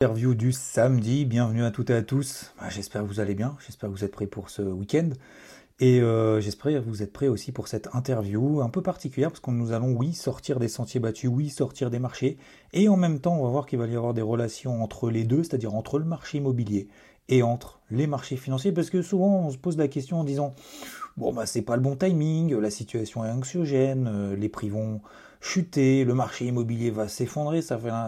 Interview du samedi, bienvenue à toutes et à tous. Bah, j'espère que vous allez bien, j'espère que vous êtes prêts pour ce week-end. Et euh, j'espère que vous êtes prêts aussi pour cette interview un peu particulière parce que nous allons, oui, sortir des sentiers battus, oui, sortir des marchés. Et en même temps, on va voir qu'il va y avoir des relations entre les deux, c'est-à-dire entre le marché immobilier et entre les marchés financiers. Parce que souvent, on se pose la question en disant, bon, bah, c'est pas le bon timing, la situation est anxiogène, euh, les prix vont chuter, le marché immobilier va s'effondrer.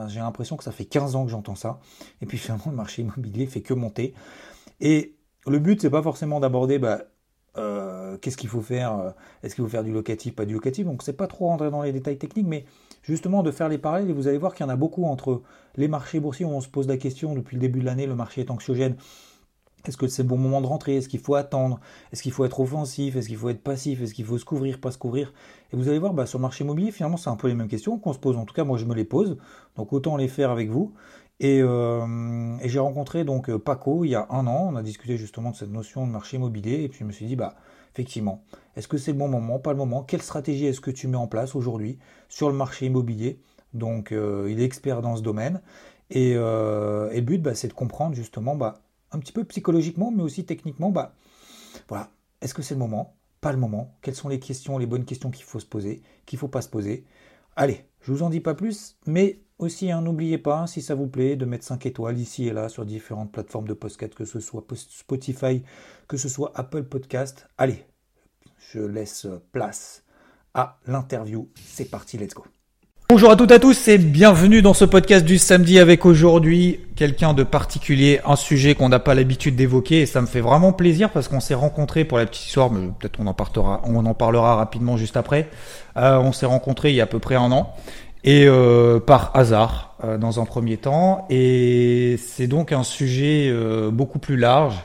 J'ai l'impression que ça fait 15 ans que j'entends ça. Et puis finalement, le marché immobilier fait que monter. Et le but, c'est pas forcément d'aborder, bah, euh, qu'est-ce qu'il faut faire euh, Est-ce qu'il faut faire du locatif, pas du locatif Donc c'est pas trop rentrer dans les détails techniques, mais justement de faire les parallèles, et vous allez voir qu'il y en a beaucoup entre les marchés boursiers où on se pose la question depuis le début de l'année, le marché est anxiogène. Est-ce que c'est le bon moment de rentrer? Est-ce qu'il faut attendre? Est-ce qu'il faut être offensif? Est-ce qu'il faut être passif? Est-ce qu'il faut se couvrir, pas se couvrir? Et vous allez voir, bah, sur le marché immobilier, finalement, c'est un peu les mêmes questions qu'on se pose. En tout cas, moi, je me les pose. Donc, autant les faire avec vous. Euh, et, j'ai rencontré donc euh, Paco il y a un an. On a discuté justement de cette notion de marché immobilier. Et puis je me suis dit, bah effectivement, est-ce que c'est le bon moment, pas le moment Quelle stratégie est-ce que tu mets en place aujourd'hui sur le marché immobilier? Donc euh, il est expert dans ce domaine. Et, le but, bah, c'est de comprendre justement, bah, un petit peu psychologiquement, mais aussi techniquement, bah voilà, est-ce que c'est le moment? Pas le moment Quelles sont les questions, les bonnes questions qu'il faut se poser, qu'il ne faut pas se poser? Allez, je vous en dis pas plus, mais aussi, hein, n'oubliez pas, si ça vous plaît, de mettre 5 étoiles ici et là sur différentes plateformes de podcast, que ce soit Spotify, que ce soit Apple Podcast. Allez, je laisse place à l'interview. C'est parti, let's go. Bonjour à toutes et à tous et bienvenue dans ce podcast du samedi avec aujourd'hui quelqu'un de particulier, un sujet qu'on n'a pas l'habitude d'évoquer et ça me fait vraiment plaisir parce qu'on s'est rencontrés pour la petite histoire, mais peut-être on en parlera, on en parlera rapidement juste après. Euh, on s'est rencontrés il y a à peu près un an et euh, par hasard euh, dans un premier temps. Et c'est donc un sujet euh, beaucoup plus large,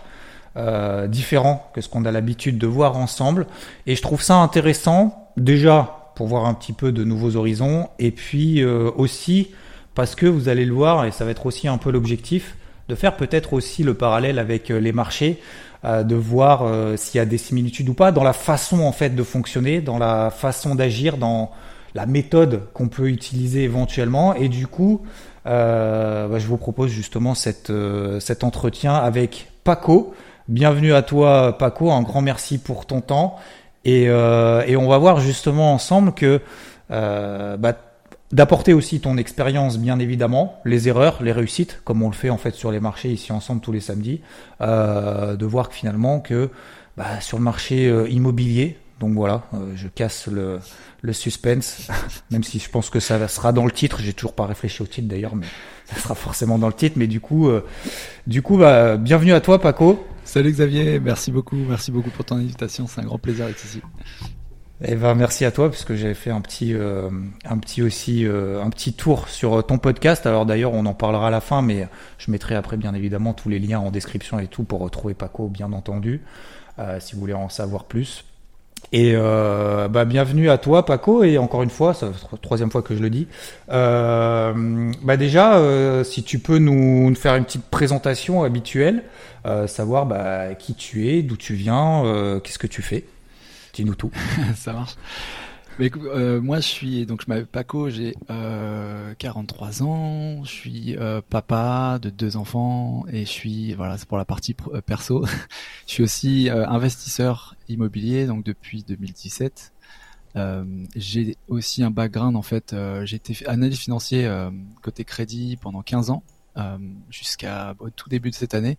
différent que ce qu'on a l'habitude de voir ensemble. Et je trouve ça intéressant déjà pour voir un petit peu de nouveaux horizons, et puis aussi parce que vous allez le voir, et ça va être aussi un peu l'objectif, de faire peut-être aussi le parallèle avec les marchés, de voir s'il y a des similitudes ou pas dans la façon en fait de fonctionner, dans la façon d'agir, dans la méthode qu'on peut utiliser éventuellement. Et du coup, euh, bah, je vous propose justement euh, cet entretien avec Paco. Bienvenue à toi, Paco. Un grand merci pour ton temps. Et, euh, et on va voir justement ensemble que bah, d'apporter aussi ton expérience, bien évidemment, les erreurs, les réussites, comme on le fait en fait sur les marchés ici ensemble tous les samedis, de voir que finalement que bah, sur le marché immobilier, donc voilà, je casse le, le suspense, même si je pense que ça sera dans le titre. J'ai toujours pas réfléchi au titre d'ailleurs, mais ça sera forcément dans le titre. Mais du coup, euh, du coup, bah, bienvenue à toi, Paco. Salut Xavier, merci beaucoup, merci beaucoup pour ton invitation. C'est un grand plaisir d'être ici. Eh ben, merci à toi parce que j'avais fait un petit, euh, un petit aussi, euh, un petit tour sur ton podcast. Alors d'ailleurs, on en parlera à la fin, mais je mettrai après bien évidemment tous les liens en description et tout pour retrouver Paco, bien entendu, si vous voulez en savoir plus. Et euh, bah, bienvenue à toi, Paco. Et encore une fois, c'est la troisième fois que je le dis. Euh, bah déjà, euh, si tu peux nous, faire une petite présentation habituelle, euh, savoir bah, qui tu es, d'où tu viens, euh, qu'est-ce que tu fais. Dis-nous tout. Ça marche. Mais, euh, moi, je suis donc je m'appelle Paco, j'ai euh, 43 ans, je suis euh, papa de deux enfants et je suis voilà c'est pour la partie euh, perso. je suis aussi euh, investisseur immobilier donc depuis 2017. j'ai aussi un background en fait, j'ai été analyste financier côté crédit pendant 15 ans jusqu'à au tout début de cette année.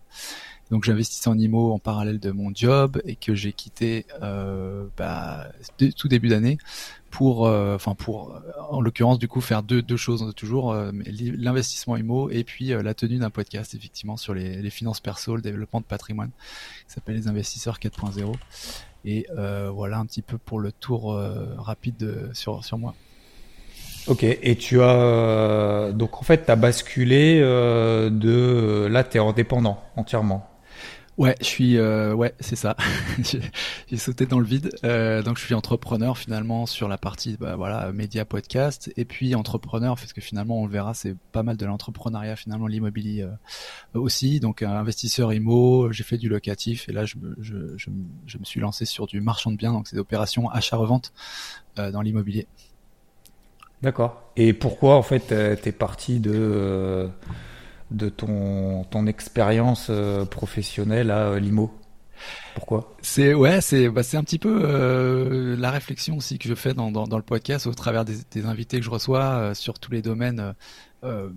Donc j'investissais en IMO en parallèle de mon job et que j'ai quitté euh, bah, tout début d'année pour, euh, enfin pour, euh, en l'occurrence du coup faire deux, deux choses toujours euh, l'investissement IMO et puis la tenue d'un podcast effectivement sur les, les, finances perso, le développement de patrimoine, qui s'appelle les investisseurs 4.0. Et voilà un petit peu pour le tour rapide sur sur moi. Ok, et tu as donc donc en fait, tu as basculé de là, tu es indépendant entièrement. Ouais, je suis, euh, ouais, c'est ça. J'ai sauté dans le vide. Euh, donc, je suis entrepreneur finalement sur la partie, bah, voilà, média, podcast, et puis entrepreneur parce que finalement, on le verra, c'est pas mal de l'entrepreneuriat finalement, l'immobilier euh, aussi. Donc, investisseur IMO, j'ai fait du locatif, et là, je me, je, je, je, me suis lancé sur du marchand de biens, donc c'est opérations achat-revente dans l'immobilier. D'accord. Et pourquoi en fait, t'es parti de de ton, ton expérience euh, professionnelle à euh, Limo? Pourquoi? C'est ouais, c'est bah, c'est un petit peu euh, la réflexion aussi que je fais dans, dans, dans le podcast au travers des, des, invités que je reçois sur tous les domaines euh,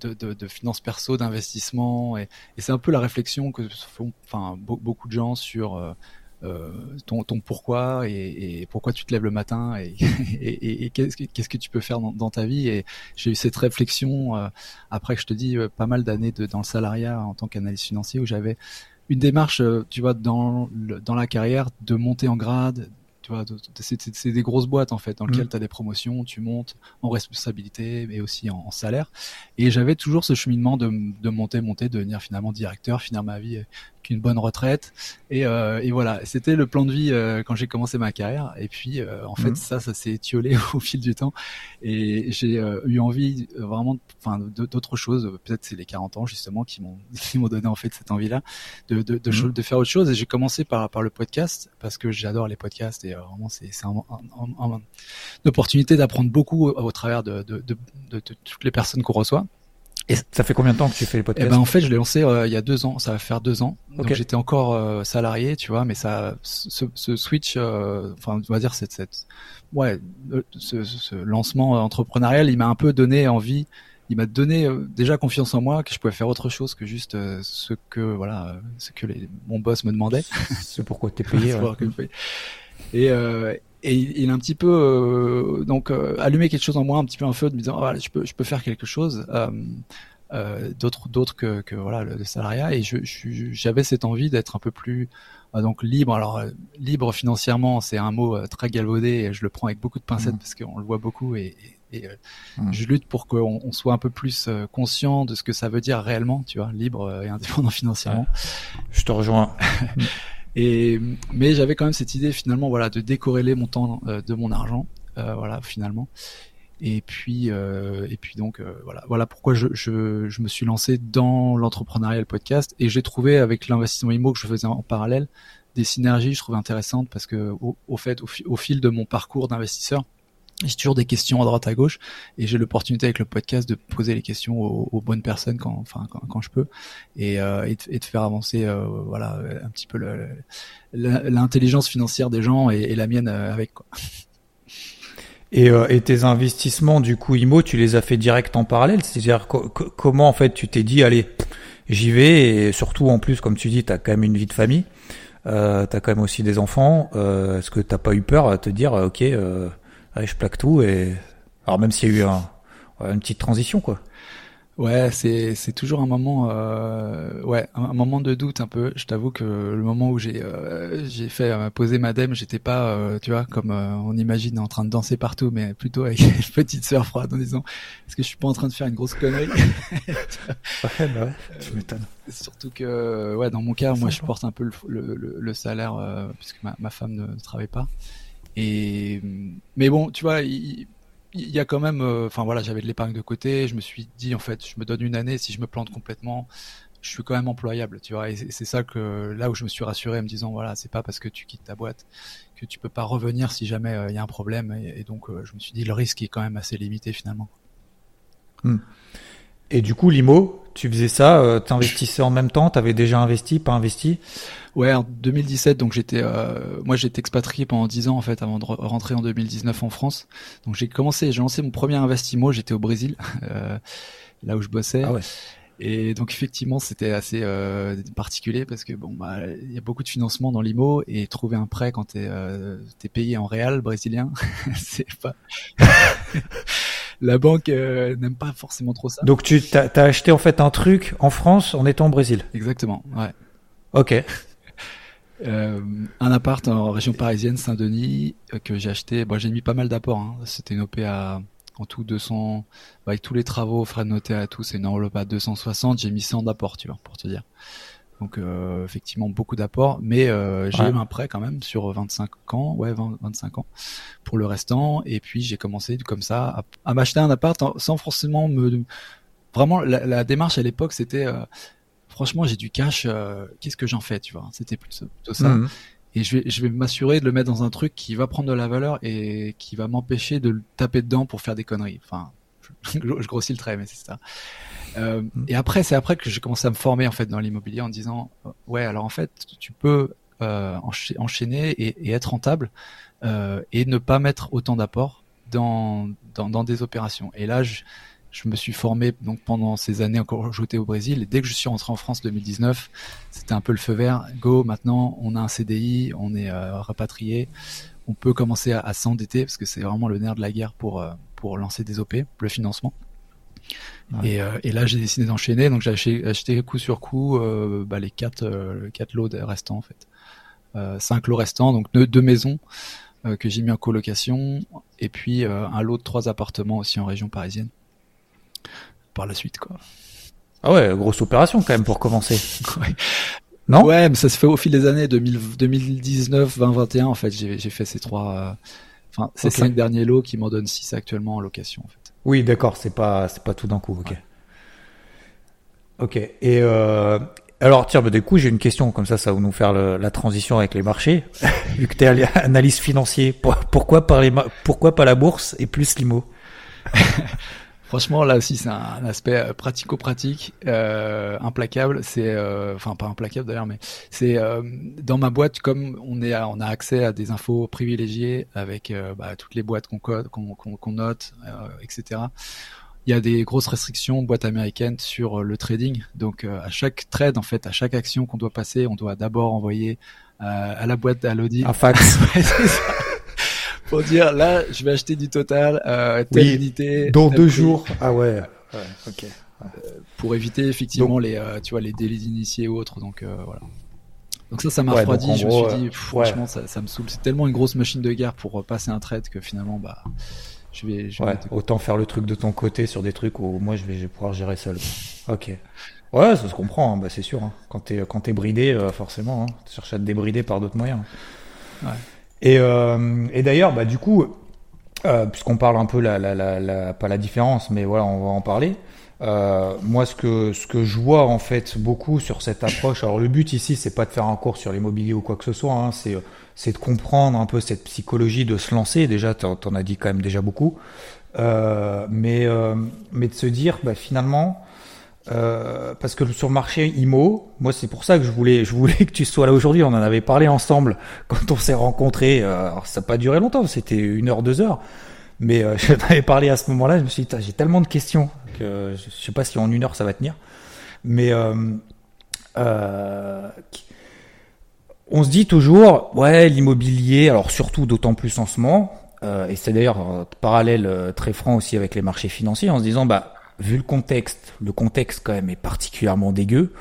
de, de, de finances perso, d'investissement et, et c'est un peu la réflexion que font enfin beaucoup de gens sur euh, ton, ton pourquoi et, et, pourquoi tu te lèves le matin et, et, et qu'est-ce, que, qu'est-ce que tu peux faire dans, dans ta vie. Et j'ai eu cette réflexion euh, après que je te dis euh, pas mal d'années de, dans le salariat en tant qu'analyste financier où j'avais une démarche, tu vois, dans, dans la carrière de monter en grade, c'est des grosses boîtes en fait dans lesquelles mmh. tu as des promotions, tu montes en responsabilité mais aussi en, salaire. Et j'avais toujours ce cheminement de, de, monter, monter, de devenir finalement directeur, finir ma vie une bonne retraite. Et, euh, et voilà, c'était le plan de vie euh, quand j'ai commencé ma carrière. Et puis, euh, en fait, mhm. ça, ça s'est étiolé au fil du temps. Et j'ai eu envie vraiment, enfin, d'autres choses. Peut-être c'est les 40 ans justement qui m'ont donné en fait cette envie-là de de, de, de, faire autre chose. Et j'ai commencé par par le podcast parce que j'adore les podcasts et vraiment c'est c'est un, une opportunité d'apprendre beaucoup au, travers de, de, de toutes les personnes qu'on reçoit. Et ça fait combien de temps que tu fais les podcasts eh ben en fait, je l'ai lancé euh, il y a deux ans. Ça va faire deux ans. Donc j'étais encore euh, salarié, tu vois, mais ça, ce, ce switch, euh, enfin, on va dire cette, cette, ouais, ce, ce, lancement entrepreneurial, il m'a un peu donné envie. Il m'a donné déjà confiance en moi que je pouvais faire autre chose que juste ce que voilà, ce que les, mon boss me demandait. C'est pourquoi t'es payé. ouais. Et, et il, a un petit peu euh, donc euh, allumé quelque chose en moi, un petit peu un feu de me disant voilà, je peux je peux faire quelque chose euh, euh d'autre d'autre que, que voilà le, salariat et je j'avais cette envie d'être un peu plus donc libre. Alors libre financièrement, c'est un mot très galvaudé et je le prends avec beaucoup de pincettes mmh. parce qu'on le voit beaucoup et, et, mmh. je lutte pour qu'on on soit un peu plus conscient de ce que ça veut dire réellement, tu vois, libre et indépendant financièrement. Je te rejoins. Et mais j'avais quand même cette idée finalement voilà de décorréler mon temps euh, de mon argent euh, voilà finalement. Et puis euh, et puis donc euh, voilà voilà pourquoi je, je, je me suis lancé dans l'entrepreneurial podcast et j'ai trouvé avec l'investissement IMO que je faisais en parallèle des synergies je trouvais intéressantes parce que au, au fait au, fil de mon parcours d'investisseur j'ai toujours des questions à droite à gauche et j'ai l'opportunité avec le podcast de poser les questions aux, bonnes personnes quand enfin quand, je peux et, euh, et, de, faire avancer euh, voilà un petit peu l'intelligence financière des gens et, la mienne euh, avec quoi. Et, euh, et, tes investissements du coup IMO, tu les as fait direct en parallèle? C'est-à-dire comment en fait tu t'es dit allez j'y vais et surtout en plus comme tu dis tu as quand même une vie de famille, euh, tu as quand même aussi des enfants. Est-ce que t'as pas eu peur à te dire ok je plaque tout et alors même s'il y a eu un, une petite transition quoi. Ouais, c'est c'est toujours un moment euh, ouais un, moment de doute un peu. Je t'avoue que le moment où j'ai euh, j'ai fait euh, poser ma dème, j'étais pas euh, tu vois comme euh, on imagine en train de danser partout, mais plutôt avec une petite sœur froide en disant est-ce que je suis pas en train de faire une grosse connerie? Ouais, bah ouais, tu m'étonnes. Surtout que ouais dans mon cas, moi je porte un peu le le, le, salaire puisque ma, ma femme ne, ne travaille pas. Et mais bon, tu vois, il, y a quand même, euh, enfin voilà, j'avais de l'épargne de côté. Je me suis dit en fait, je me donne une année. Si je me plante complètement, je suis quand même employable, tu vois. Et c'est ça que là où je me suis rassuré, en me disant voilà, c'est pas parce que tu quittes ta boîte que tu peux pas revenir si jamais euh, il y a un problème. Et, donc euh, je me suis dit le risque est quand même assez limité finalement. Hmm. Et du coup, Limo, tu faisais ça, euh, t'investissais en même temps, t'avais déjà investi, pas investi? Ouais, en 2017, donc j'étais, euh, moi j'étais expatrié pendant 10 ans en fait avant de rentrer en 2019 en France. Donc j'ai commencé, j'ai lancé mon premier investissement, j'étais au Brésil, euh, là où je bossais. Ah ouais. Et donc effectivement, c'était assez euh, particulier parce que bon, bah, il y a beaucoup de financement dans l'IMO et trouver un prêt quand t'es euh, es payé en réal brésilien, c'est pas. la banque euh, n'aime pas forcément trop ça. Donc tu t'as as acheté en fait un truc en France en étant au Brésil. Exactement. Ouais. Ok. Euh, un appart en région parisienne, Saint-Denis, euh, que j'ai acheté. Bon, j'ai mis pas mal d'apports. Hein. C'était une OP à En tout 200, bah, avec tous les travaux, frais de notaire et tout, c'est une enveloppe à 260. J'ai mis 100 d'apport, tu vois, pour te dire. Donc euh, effectivement beaucoup d'apports, mais euh, j'ai eu un prêt quand même sur 25 ans, ouais 25 ans pour le restant. Et puis j'ai commencé comme ça à, à m'acheter un appart sans forcément me vraiment la, la démarche à l'époque c'était euh, franchement j'ai du cash, euh, qu'est-ce que j'en fais, tu vois? C'était plutôt, ça. Mmh. Et je vais, je vais m'assurer de le mettre dans un truc qui va prendre de la valeur et qui va m'empêcher de le taper dedans pour faire des conneries. Enfin, je, je grossis le trait, mais c'est ça. Euh, mmh. Et après, c'est après que j'ai commencé à me former en fait dans l'immobilier en disant euh, ouais, alors en fait, tu peux euh, enchaîner et, et, être rentable euh, et ne pas mettre autant d'apport dans, dans, dans des opérations. Et là, je, je me suis formé donc pendant ces années encore j'étais au Brésil et dès que je suis rentré en France 2019 c'était un peu le feu vert go maintenant on a un CDI on est euh, rapatrié on peut commencer à, à s'endetter parce que c'est vraiment le nerf de la guerre pour euh, pour lancer des OP le financement ouais. et, euh, et, là j'ai décidé d'enchaîner donc j'ai acheté, acheté, coup sur coup euh, bah, les quatre euh, quatre lots restants en fait cinq lots restants donc deux, deux maisons que j'ai mis en colocation et puis un lot de trois appartements aussi en région parisienne par la suite, quoi. Ah ouais, grosse opération quand même pour commencer. ouais. Non? Ouais, mais ça se fait au fil des années 2000, 2019, 2021 en fait. J'ai fait ces trois, euh, enfin ces okay. cinq derniers lots qui m'en donnent six actuellement en location en fait. Oui, d'accord, c'est pas c'est pas tout d'un coup, ok. Ouais. Ok. Et euh, alors tiens, bah, du coup j'ai une question comme ça, ça va nous faire le, la transition avec les marchés. Vu que tu es analyse financier, pourquoi les pourquoi pas la bourse et plus l'IMO? Franchement, là aussi, c'est un aspect euh, pratico-pratique, euh, implacable. C'est, euh, enfin pas implacable d'ailleurs, mais c'est euh, dans ma boîte comme on est, à, on a accès à des infos privilégiées avec euh, bah, toutes les boîtes qu'on code, qu'on qu qu note, etc. Il y a des grosses restrictions boîte américaine sur le trading. Donc à chaque trade, en fait, à chaque action qu'on doit passer, on doit d'abord envoyer à la boîte à l'audit un fax. pour dire là, je vais acheter du total, euh, telle oui, unité. Dans deux prix. jours. Ah ouais. ouais ok. Euh, pour éviter effectivement donc, les, euh, tu vois, les délais d'initiés ou autres. Donc euh, voilà. Donc ça, ça m'a ouais, refroidi. Je gros, me suis dit, pff, ouais. franchement, ça, ça, me saoule. C'est tellement une grosse machine de guerre pour passer un trade que finalement, bah, je vais. Je vais ouais, autant faire le truc de ton côté sur des trucs où moi je vais, je vais pouvoir gérer seul. ok. Ouais, ça se comprend, hein, bah, c'est sûr. Hein. Quand t'es quand es bridé, euh, forcément, hein, tu cherches à te débrider par d'autres moyens. Ouais. Et, euh, et d'ailleurs, bah, du coup, euh, puisqu'on parle un peu, la, la, la, la, pas la différence, mais voilà, on va en parler. Euh, moi, ce que, ce que je vois en fait beaucoup sur cette approche, alors le but ici, c'est pas de faire un cours sur l'immobilier ou quoi que ce soit, hein, c'est, c'est de comprendre un peu cette psychologie de se lancer. Déjà, t'en, t'en as dit quand même déjà beaucoup, euh, mais, euh, mais de se dire, bah, finalement, euh, parce que sur le marché IMO, moi c'est pour ça que je voulais, je voulais que tu sois là aujourd'hui. On en avait parlé ensemble quand on s'est rencontrés. Euh, alors ça n'a pas duré longtemps, c'était une heure, deux heures. Mais euh, je t'avais parlé à ce moment-là. Je me suis dit, j'ai tellement de questions que je sais pas si en une heure ça va tenir. Mais euh, euh, on se dit toujours, ouais, l'immobilier, alors surtout d'autant plus en ce moment. et c'est d'ailleurs parallèle très franc aussi avec les marchés financiers, en se disant, bah vu le contexte, le contexte quand même est particulièrement dégueu.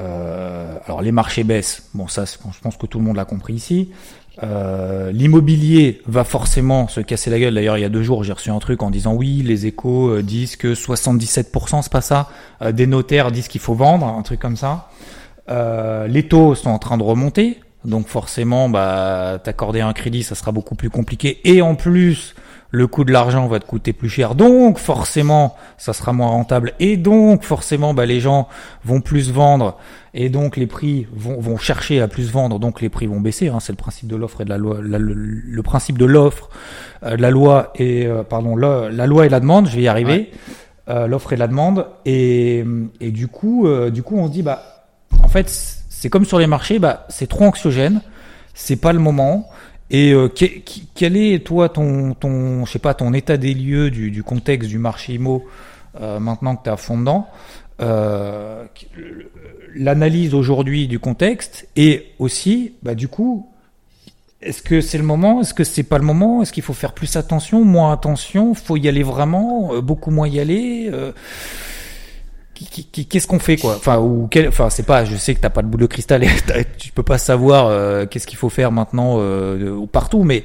Euh, alors les marchés baissent, bon ça je pense que tout le monde l'a compris ici. Euh, L'immobilier va forcément se casser la gueule. D'ailleurs il y a deux jours j'ai reçu un truc en disant oui les échos euh, disent que 77% c'est pas ça, des notaires disent qu'il faut vendre, un truc comme ça. Les taux sont en train de remonter, donc forcément bah t'accorder un crédit ça sera beaucoup plus compliqué et en plus le coût de l'argent va te coûter plus cher, donc forcément ça sera moins rentable, et donc forcément bah, les gens vont plus vendre, et donc les prix vont, vont chercher à plus vendre, donc les prix vont baisser. Hein, c'est le principe de l'offre et de la loi, la, le, le, principe de l'offre, euh, la loi et euh, pardon, la, la, loi et la demande. Je vais y arriver. Ouais. Euh, l'offre et la demande, et, et du coup, euh, du coup on dit bah en fait c'est comme sur les marchés, bah c'est trop anxiogène, c'est pas le moment. Et euh, quel est toi ton ton je sais pas ton état des lieux du, du contexte du marché IMO euh, maintenant que tu es à fond dedans euh, l'analyse aujourd'hui du contexte et aussi bah du coup est-ce que c'est le moment est-ce que c'est pas le moment est-ce qu'il faut faire plus attention moins attention faut y aller vraiment euh, beaucoup moins y aller euh, qu'est-ce qu'on fait quoi? Enfin ou quel enfin c'est pas je sais que t'as pas de boule de cristal et tu peux pas savoir euh, qu'est-ce qu'il faut faire maintenant euh, partout mais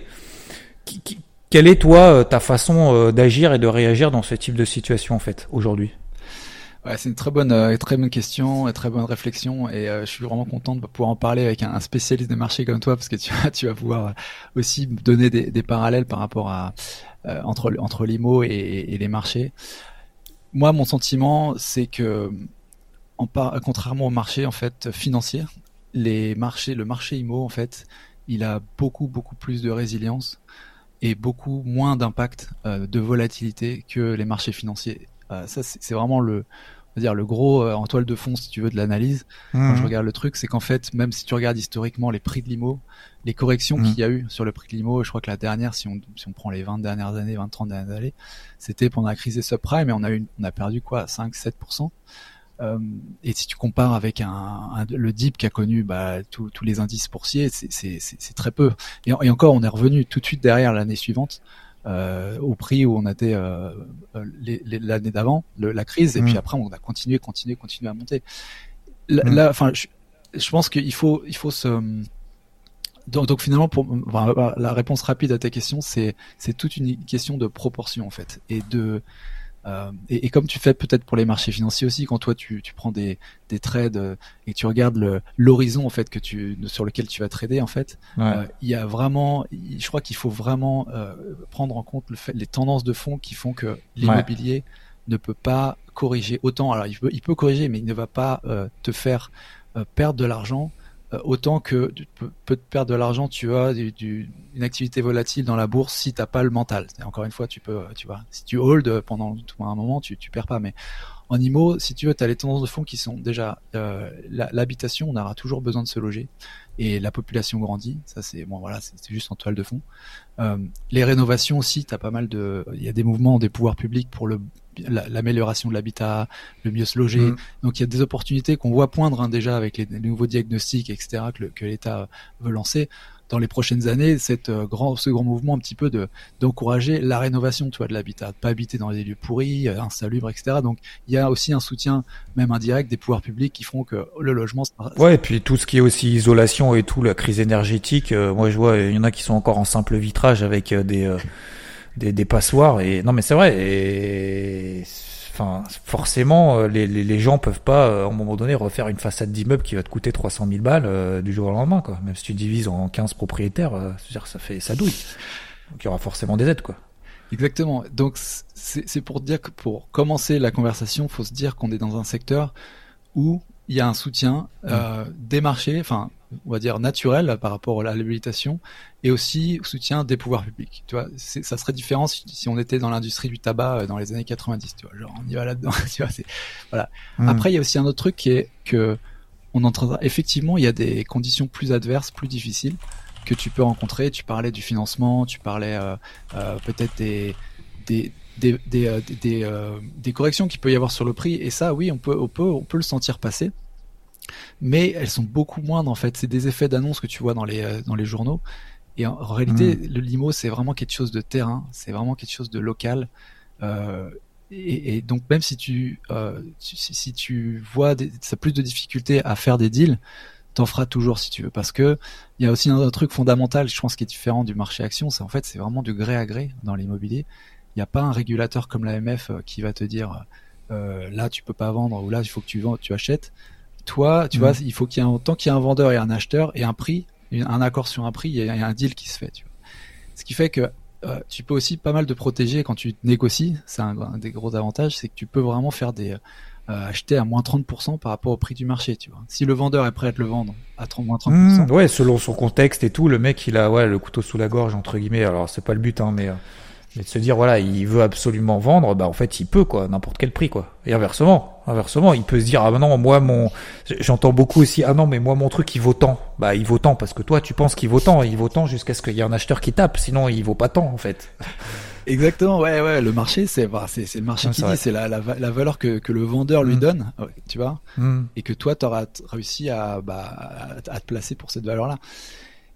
quelle est toi ta façon d'agir et de réagir dans ce type de situation en fait aujourd'hui? Ouais, c'est une très bonne, euh, très bonne question, et très bonne réflexion, et euh, je suis vraiment content de pouvoir en parler avec un, spécialiste des marchés comme toi, parce que tu, tu vas pouvoir aussi donner des, des parallèles par rapport à euh, entre entre l'IMO et, et, les marchés. Moi, mon sentiment, c'est que contrairement au marché en fait financier, les marchés, le marché IMO en fait, il a beaucoup beaucoup plus de résilience et beaucoup moins d'impact de volatilité que les marchés financiers. Euh, ça, c'est vraiment le, dire le gros euh, en toile de fond, si tu veux, de l'analyse. Quand je mhm. regarde le truc, c'est qu'en fait, même si tu regardes historiquement les prix de l'IMO, les corrections mhm. qu'il y a eu sur le prix de l'IMO, je crois que la dernière, si on, si on prend les 20 dernières années, 20, 30 dernières années, c'était pendant la crise des subprimes et on a eu, on a perdu quoi, 5, 7%. Euh, et si tu compares avec un, le DIP qui a connu bah, tous les indices boursiers, c'est très peu. Et, et, encore, on est revenu tout de suite derrière l'année suivante euh, au prix où on était euh, euh l'année d'avant, la crise, et puis mm. après on a continué, continué, continué à monter. Mm. Là, enfin, je, je, pense qu'il faut, il faut se donc, donc, finalement, pour enfin, la réponse rapide à ta question, c'est c'est toute une question de proportion en fait et de euh, et, et, comme tu fais peut-être pour les marchés financiers aussi, quand toi tu, tu prends des, des trades euh, et tu regardes l'horizon en fait que tu sur lequel tu vas trader en fait, euh, il y a vraiment, je crois qu'il faut vraiment prendre en compte le fait, les tendances de fond qui font que l'immobilier ne peut pas corriger autant. Alors il peut, il peut corriger, mais il ne va pas te faire perdre de l'argent autant que tu peux, te perdre de l'argent, tu as du, une activité volatile dans la bourse si t'as pas le mental. encore une fois, tu peux, tu vois, si tu hold pendant un moment, tu, tu perds pas. Mais en IMO, si tu veux, tu as les tendances de fond qui sont déjà euh, l'habitation, on aura toujours besoin de se loger et la population grandit. Ça, c'est bon, voilà, c'est juste en toile de fond. Euh, les rénovations aussi, tu as pas mal de, il y a des mouvements des pouvoirs publics pour le l'amélioration de l'habitat, le mieux se loger. Mm. Donc il y a des opportunités qu'on voit poindre hein, déjà avec les, nouveaux diagnostics, etc., que, l'État veut lancer dans les prochaines années, cette, euh, grand, ce grand mouvement un petit peu de d'encourager la rénovation tu vois, de l'habitat, de pas habiter dans des lieux pourris, euh, insalubres, etc. Donc il y a aussi un soutien, même indirect, des pouvoirs publics qui font que le logement... Ouais, et puis tout ce qui est aussi isolation et tout, la crise énergétique, euh, moi je vois, il y en a qui sont encore en simple vitrage avec des des, des passoires. Et non, mais c'est vrai. Et enfin, forcément, euh, les, les, les, gens peuvent pas, euh, à un moment donné, refaire une façade d'immeuble qui va te coûter 300 000 balles euh, du jour au lendemain, quoi. Même si tu divises en 15 propriétaires, dire, ça fait, ça douille. Donc il y aura forcément des aides, quoi. Exactement. Donc c'est pour dire que pour commencer la conversation, faut se dire qu'on est dans un secteur où il y a un soutien euh, des marchés, enfin on va dire naturel par rapport à l'habilitation, et aussi soutien des pouvoirs publics. Tu vois, ça serait différent si, on était dans l'industrie du tabac euh, dans les années 90. Tu vois, genre on y va là-dedans. tu vois, voilà. Hmm. Après, il y a aussi un autre truc qui est que on entendra effectivement, il y a des conditions plus adverses, plus difficiles que tu peux rencontrer. Tu parlais du financement, tu parlais euh, euh, peut-être des, des des, des, des, des, corrections qu'il peut y avoir sur le prix et ça oui on peut on peut on peut le sentir passer mais elles sont beaucoup moindres en fait c'est des effets d'annonce que tu vois dans les dans les journaux et en, réalité, hmm. le limo, c'est vraiment quelque chose de terrain, c'est vraiment quelque chose de local. Euh, et, et, donc même si tu, euh, si, tu vois des, ça plus de difficultés à faire des deals, t'en feras toujours si tu veux, parce que il y a aussi un autre truc fondamental, je pense, qui est différent du marché action, c'est en fait c'est vraiment du gré à gré dans l'immobilier. Il n'y a pas un régulateur comme l'AMF euh, qui va te dire euh, là tu peux pas vendre ou là il faut que tu vends, tu achètes. Toi, tu vois, il faut qu'il y ait un, tant qu'il y a un vendeur et un acheteur et un prix, un accord sur un prix, il y, a, un deal qui se fait. Tu vois. Ce qui fait que euh, tu peux aussi pas mal te protéger quand tu négocies. C'est un, des gros avantages, c'est que tu peux vraiment faire des euh, acheter à moins 30% par rapport au prix du marché. Tu vois. Si le vendeur est prêt à te le vendre à 30, moins 30%. Mmh, ouais, selon son contexte et tout, le mec il a ouais le couteau sous la gorge entre guillemets. Alors c'est pas le but, hein, mais euh, mais de se dire voilà il veut absolument vendre bah en fait il peut quoi n'importe quel prix quoi et inversement inversement il peut se dire ah non moi mon j'entends beaucoup aussi ah non mais moi mon truc il vaut tant bah il vaut tant parce que toi tu penses qu'il vaut tant il vaut tant jusqu'à ce qu'il y ait un acheteur qui tape sinon il vaut pas tant en fait Exactement, ouais, ouais. Le marché, c'est bah, c'est le marché qui dit, c'est la, la, la, valeur que, que le vendeur lui mm. donne, tu vois, mm. et que toi, tu auras réussi à, bah, à, te placer pour cette valeur-là.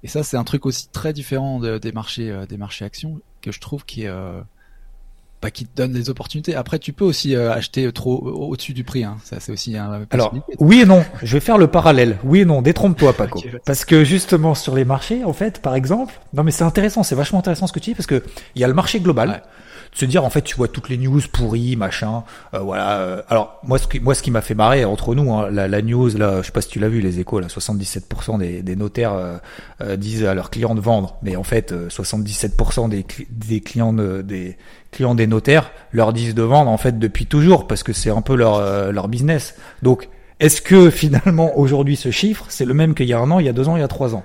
Et ça, c'est un truc aussi très différent des marchés, euh, des marchés actions que je trouve qui est euh, bah, qui te donne des opportunités. Après, tu peux aussi euh, acheter trop au-dessus du prix. Hein. Ça, c'est aussi un. Alors, oui et non. Je vais faire le parallèle. Oui et non. Détrompe-toi, Paco. Parce que justement sur les marchés, en fait, par exemple, non mais c'est intéressant, c'est vachement intéressant ce que tu dis parce que il y a le marché global se dire en fait tu vois toutes les news pourries machin euh, voilà euh, alors moi ce qui moi ce qui m'a fait marrer entre nous hein, la, news là je sais pas si tu l'as vu les échos là 77% des, des notaires euh, disent à leurs clients de vendre. Mais en fait 77% des, des clients de, des clients des notaires leur disent de vendre en fait depuis toujours parce que c'est un peu leur leur business. Donc est-ce que finalement aujourd'hui ce chiffre c'est le même qu'il y a un an il y a deux ans il y a trois ans?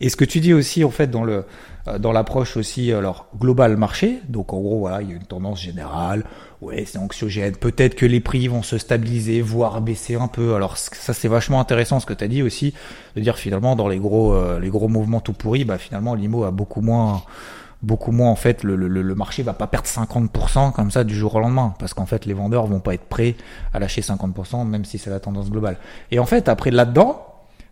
Et ce que tu dis aussi en fait dans le euh, dans l'approche aussi alors global marché. Donc en gros voilà, il y a une tendance générale. Ouais, c'est anxiogène. Peut-être que les prix vont se stabiliser, voire baisser un peu. Alors ça c'est vachement intéressant ce que tu as dit aussi de dire finalement dans les gros euh, les gros mouvements tout pourris, bah finalement l'IMO a beaucoup moins beaucoup moins en fait le, le, le, marché va pas perdre 50% comme ça du jour au lendemain parce qu'en fait les vendeurs vont pas être prêts à lâcher 50% même si c'est la tendance globale. Et en fait après là-dedans,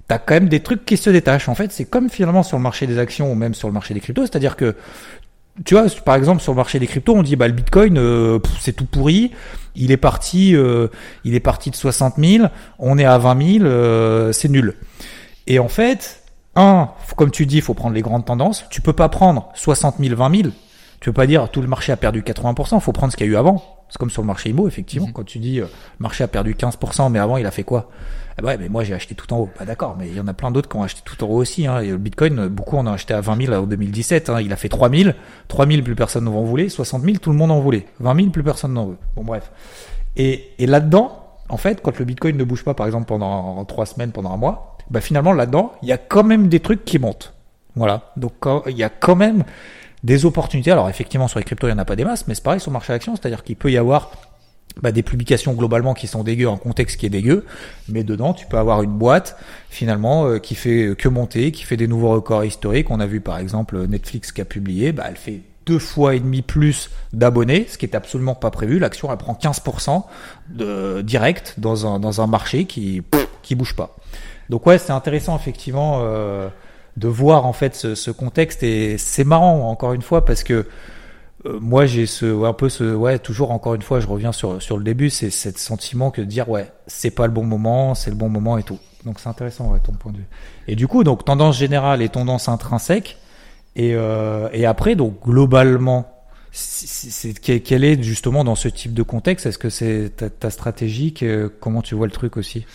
t'as quand même des trucs qui se détachent. En fait, c'est comme finalement sur le marché des actions ou même sur le marché des cryptos, c'est-à-dire que tu vois, par exemple, sur le marché des cryptos, on dit bah le Bitcoin, euh, c'est tout pourri. Il est parti, euh, il est parti de 60 000. On est à 20 000, euh, c'est nul. Et en fait, un, comme tu dis, il faut prendre les grandes tendances. Tu peux pas prendre 60 000, 20 000. Tu peux pas dire tout le marché a perdu 80%. Il faut prendre ce qu'il y a eu avant. C'est comme sur le marché IMO, effectivement. Mhm. Quand tu dis le marché a perdu 15%, mais avant il a fait quoi? Ah ouais, mais moi j'ai acheté tout en haut. Bah d'accord, mais il y en a plein d'autres qui ont acheté tout en haut aussi. Hein. Et le Bitcoin, beaucoup en ont acheté à 20 000 en 2017. Hein. Il a fait 3 000. 3 000, plus personne n'en voulait. 60 000, tout le monde en voulait. 20 000, plus personne n'en veut. Bon bref. Et, et là-dedans, en fait, quand le Bitcoin ne bouge pas, par exemple pendant 3 semaines, pendant un mois, bah finalement là-dedans, il y a quand même des trucs qui montent. Voilà. Donc il y a quand même des opportunités. Alors effectivement, sur les cryptos, il n'y en a pas des masses, mais c'est pareil sur le marché d'action, c'est-à-dire qu'il peut y avoir bah, des publications globalement qui sont dégueu, un contexte qui est dégueu, mais dedans tu peux avoir une boîte finalement euh, qui fait que monter, qui fait des nouveaux records historiques. On a vu par exemple Netflix qui a publié, bah, elle fait deux fois et demi plus d'abonnés, ce qui est absolument pas prévu. L'action elle prend 15% de direct dans un dans un marché qui qui bouge pas. Donc ouais, c'est intéressant effectivement euh, de voir en fait ce, ce contexte. Et c'est marrant encore une fois parce que euh, moi j'ai ce un peu ce ouais toujours encore une fois je reviens sur sur le début c'est ce sentiment que de dire ouais c'est pas le bon moment c'est le bon moment et tout. Donc c'est intéressant ouais, ton point de vue. Et du coup donc tendance générale et tendance intrinsèque. Et euh, et après donc globalement c'est quelle est justement dans ce type de contexte? Est-ce que c'est ta, ta stratégie? Comment tu vois le truc aussi?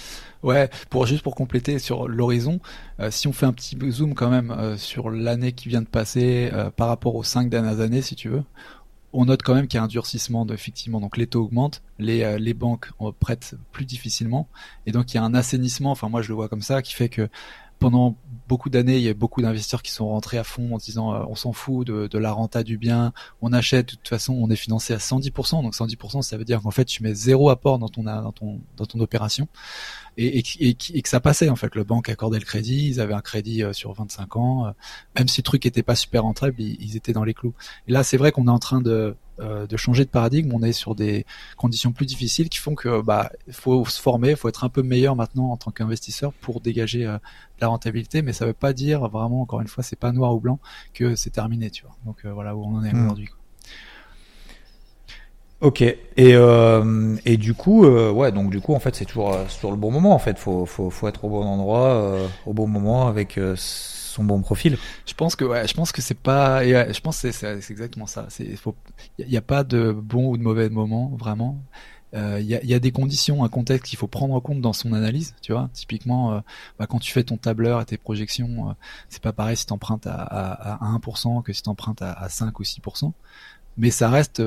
Ouais, pour juste pour compléter sur l'horizon, euh, si on fait un petit zoom quand même euh, sur l'année qui vient de passer euh, par rapport aux cinq dernières années, si tu veux, on note quand même qu'il y a un durcissement de, effectivement, donc les taux augmentent, les, les banques prêtent plus difficilement, et donc il y a un assainissement, enfin moi je le vois comme ça, qui fait que pendant beaucoup d'années, il y a beaucoup d'investisseurs qui sont rentrés à fond en disant on s'en fout de, la renta du bien, on achète, de toute façon on est financé à 110%, donc 110% ça veut dire qu'en fait tu mets zéro apport dans ton, dans ton, dans ton opération et, que ça passait en fait. Le banque accordait le crédit, ils avaient un crédit euh, sur 25 ans, euh, même si le truc était pas super rentable, ils, étaient dans les clous. Et là, c'est vrai qu'on est en train de, euh, de changer de paradigme. On est sur des conditions plus difficiles qui font que bah faut se former, faut être un peu meilleur maintenant en tant qu'investisseur pour dégager la rentabilité. Mais ça veut pas dire vraiment, encore une fois, c'est pas noir ou blanc que c'est terminé, tu vois. Donc voilà où on en est mmh. aujourd'hui. Ok. Et euh, et du coup, euh, ouais, donc du coup, en fait, c'est toujours euh, sur le bon moment. En fait, faut faut faut être au bon endroit, euh, au bon moment, avec euh, son bon profil. Je pense que je pense que c'est pas. je pense c'est c'est exactement ça. C'est. Il n'y a pas de bon ou de mauvais moment vraiment. Il y, a, y, a, des conditions, un contexte qu'il faut prendre en compte dans son analyse, tu vois. Typiquement, bah, quand tu fais ton tableur et tes projections, c'est pas pareil si tu empruntes à, à, à, 1% que si tu empruntes à, à 5 ou 6%. Mais ça reste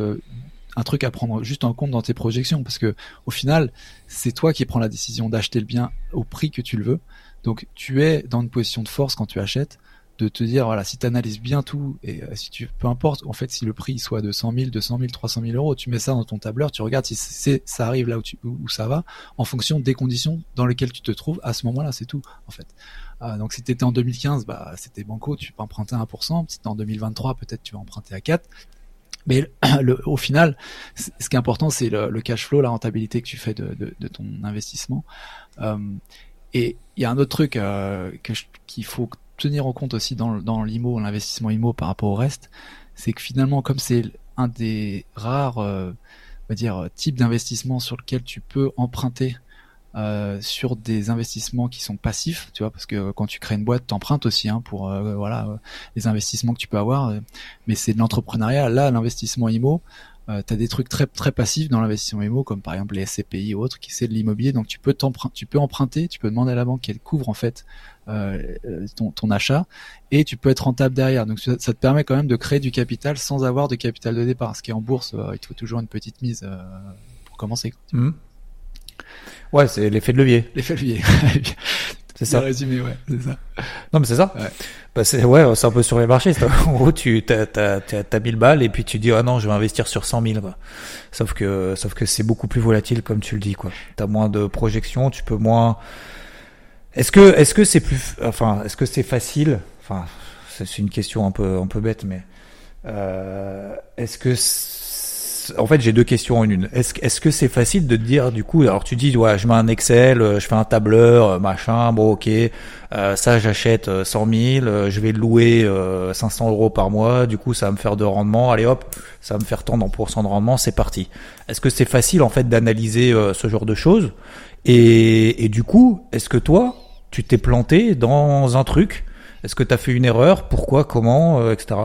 un truc à prendre juste en compte dans tes projections parce que au final, c'est toi qui prends la décision d'acheter le bien au prix que tu le veux. Donc tu es dans une position de force quand tu achètes de te dire voilà si tu analyses bien tout et euh, si tu peu importe en fait si le prix soit de 100 000 200 000 300 000 euros tu mets ça dans ton tableur tu regardes si c'est ça arrive là où, tu, où, ça va en fonction des conditions dans lesquelles tu te trouves à ce moment-là c'est tout en fait. Ah, donc si tu étais en 2015 bah c'était banco tu peux emprunter à 1% si tu en 2023 peut-être tu vas emprunter à 4 mais au final, ce qui est important, c'est le, cash flow, la rentabilité que tu fais de, ton investissement. Euh, et il y a un autre truc euh, qu'il faut tenir en compte aussi dans, dans l'IMO, l'investissement IMO par rapport au reste, c'est que finalement, comme c'est un des rares, on va dire, types d'investissement sur lequel tu peux emprunter euh, sur des investissements qui sont passifs, tu vois, parce que quand tu crées une boîte, t'empruntes aussi hein, pour euh, voilà euh, les investissements que tu peux avoir, mais c'est de l'entrepreneuriat. Là, l'investissement IMO, euh, tu as des trucs très très passifs dans l'investissement IMO, comme par exemple les SCPI ou autres, qui c'est de l'immobilier. Donc tu peux tu peux emprunter, tu peux demander à la banque qu'elle couvre en fait ton, ton, achat, et tu peux être rentable derrière. Donc ça, te permet quand même de créer du capital sans avoir de capital de départ. Ce qui est en bourse, il faut toujours une petite mise pour commencer. Mmh. Ouais, c'est l'effet de levier. L'effet de levier. c'est ça. Résumé, ouais, c'est ça. Non, mais c'est ça. Ouais. Bah, c'est ouais, c'est un peu sur les marchés. En gros, tu t'as t'as t'as 1000 balles et puis tu dis ah non, je vais investir sur 100 000. Quoi. Sauf que sauf que c'est beaucoup plus volatile comme tu le dis quoi. T'as moins de projections, tu peux moins. Est-ce que est-ce que c'est plus enfin est-ce que c'est facile? Enfin c'est une question un peu un peu bête mais euh, est-ce que en fait, j'ai deux questions en une. Est-ce que c'est facile de dire du coup, alors tu dis ouais, je mets un Excel, euh, je fais un tableur, euh, machin, bon ok, euh, ça j'achète 100 000, je vais louer 500 euros par mois, du coup ça va me faire de rendement, allez hop, ça va me faire tant de rendement, c'est parti. Est-ce que c'est facile en fait d'analyser ce genre de choses et, et du coup, est-ce que toi, tu t'es planté dans un truc? Est-ce que tu as fait une erreur? Pourquoi? Comment? Etc.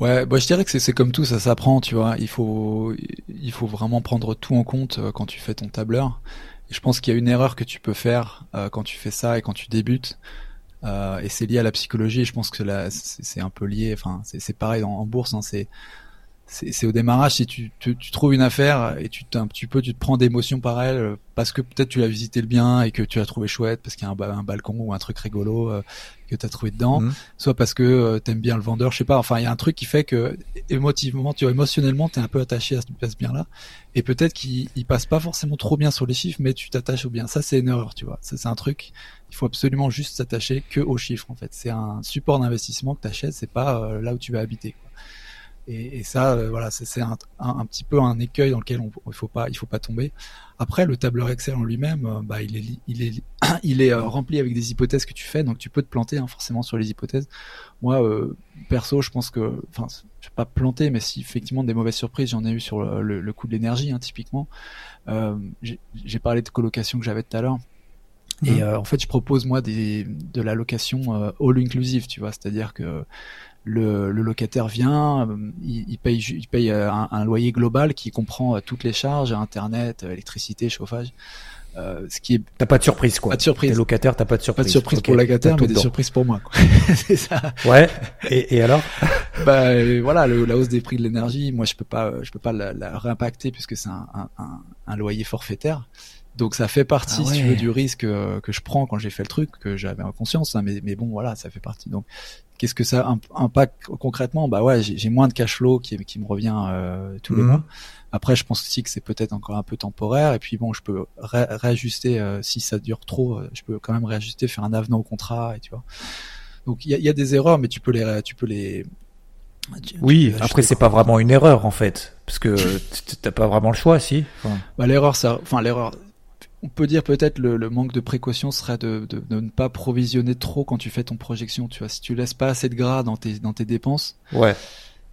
Ouais, bah, je dirais que c'est comme tout, ça s'apprend, tu vois. Il faut, il faut vraiment prendre tout en compte euh, quand tu fais ton tableur. Je pense qu'il y a une erreur que tu peux faire euh, quand tu fais ça et quand tu débutes. Euh, et c'est lié à la psychologie. Je pense que là, c'est un peu lié. Enfin, c'est pareil en, en bourse. Hein, c'est c'est au démarrage si tu, tu, tu, trouves une affaire et tu un petit peu tu te prends d'émotion par elle parce que peut-être tu l'as visité le bien et que tu l'as trouvé chouette parce qu'il y a un, un, balcon ou un truc rigolo euh, que tu as trouvé dedans mhm. soit parce que euh, t'aimes bien le vendeur je sais pas enfin il y a un truc qui fait que émotivement tu vois émotionnellement t'es un peu attaché à ce, bien là et peut-être qu'il passe pas forcément trop bien sur les chiffres mais tu t'attaches au bien ça c'est une erreur tu vois ça c'est un truc il faut absolument juste s'attacher que aux chiffres en fait c'est un support d'investissement que t'achètes c'est pas là où tu vas habiter quoi. Et, et ça, euh, voilà, c'est un, un, petit peu un écueil dans lequel on, il faut pas, il faut pas tomber. Après, le tableur Excel en lui-même, euh, bah, il est, il est, il est euh, rempli avec des hypothèses que tu fais, donc tu peux te planter hein, forcément sur les hypothèses. Moi, perso, je pense que, enfin, je vais pas planter, mais si effectivement des mauvaises surprises, j'en ai eu sur le, le, coût de l'énergie, hein, typiquement. J'ai parlé de colocation que j'avais tout à l'heure. Et mmh. en fait, je propose moi des, de la location all inclusive, tu vois, c'est-à-dire que le, locataire vient, euh, il, paye, il paye euh, un, loyer global qui comprend euh, toutes les charges, internet, électricité, chauffage. ce qui est t'as pas de surprise quoi. Pas de surprise. T'es locataire, t'as pas de surprise. Pas de surprise pour le locataire, mais des surprises pour moi. c'est ça. Ouais. Et, et alors? Bah voilà, la hausse des prix de l'énergie, moi je peux pas, je peux pas la, la réimpacter puisque c'est un, un, un, loyer forfaitaire. Donc ça fait partie, ah si tu veux, du risque que je prends quand j'ai fait le truc, que j'avais en conscience. Hein, mais, mais bon, voilà, ça fait partie. Donc Qu'est-ce que ça impacte concrètement? Bah ouais, j'ai moins de cash flow qui, qui me revient euh, tous les mhm. mois. Après, je pense aussi que c'est peut-être encore un peu temporaire. Et puis bon, je peux réajuster euh, si ça dure trop. Euh, je peux quand même réajuster, faire un avenant au contrat, et tu vois. Donc il y a, y a, des erreurs, mais tu peux les, tu peux les. oui, après c'est pas vraiment une erreur en fait, parce que t'as pas vraiment le choix, si. Bah l'erreur, ça, enfin l'erreur, on peut dire peut-être le, le, manque de précaution serait de, de, de, ne pas provisionner trop quand tu fais ton projection. Tu vois, si tu laisses pas assez de gras dans tes, dans tes dépenses. Ouais.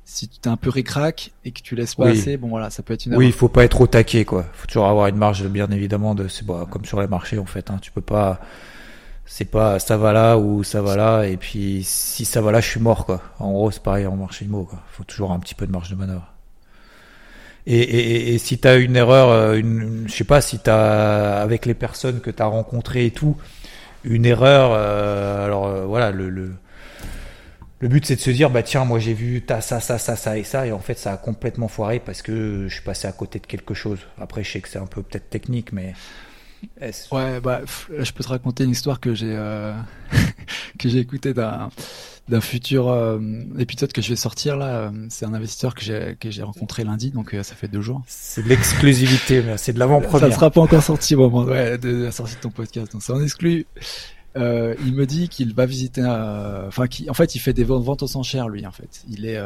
Si tu es un peu ricrac et que tu laisses pas assez, bon voilà, ça peut être une. Oui, il faut pas être au taquet quoi. Faut toujours avoir une marge, bien évidemment. De, c'est bon, comme sur les marchés en fait. Hein, tu peux pas. C'est pas ça va là ou ça va là et puis si ça va là, je suis mort quoi. En gros, c'est pareil en marché IMO quoi. Faut toujours un petit peu de marge de manœuvre. Et, et, et si tu as une erreur, euh, une, je sais pas si tu avec les personnes que tu as rencontrées et tout, une erreur, euh, alors euh, voilà, le, le, le but c'est de se dire, bah tiens, moi j'ai vu ça, ça, ça, ça et ça, et en fait ça a complètement foiré parce que je suis passé à côté de quelque chose. Après, je sais que c'est un peu peut-être technique, mais. Ouais, bah, je peux te raconter une histoire que j'ai que j'ai écoutée d'un d'un futur euh, épisode que je vais sortir là. Euh, c'est un investisseur que j'ai que j'ai rencontré lundi, donc euh, ça fait deux jours. C'est de l'exclusivité, c'est de l'avant-première. Ça ne sera pas encore sorti au moment ouais, de la sortie de ton podcast, donc c'est en exclu. Euh, il me dit qu'il va visiter, enfin, en fait, il fait des ventes aux enchères lui. En fait, il est,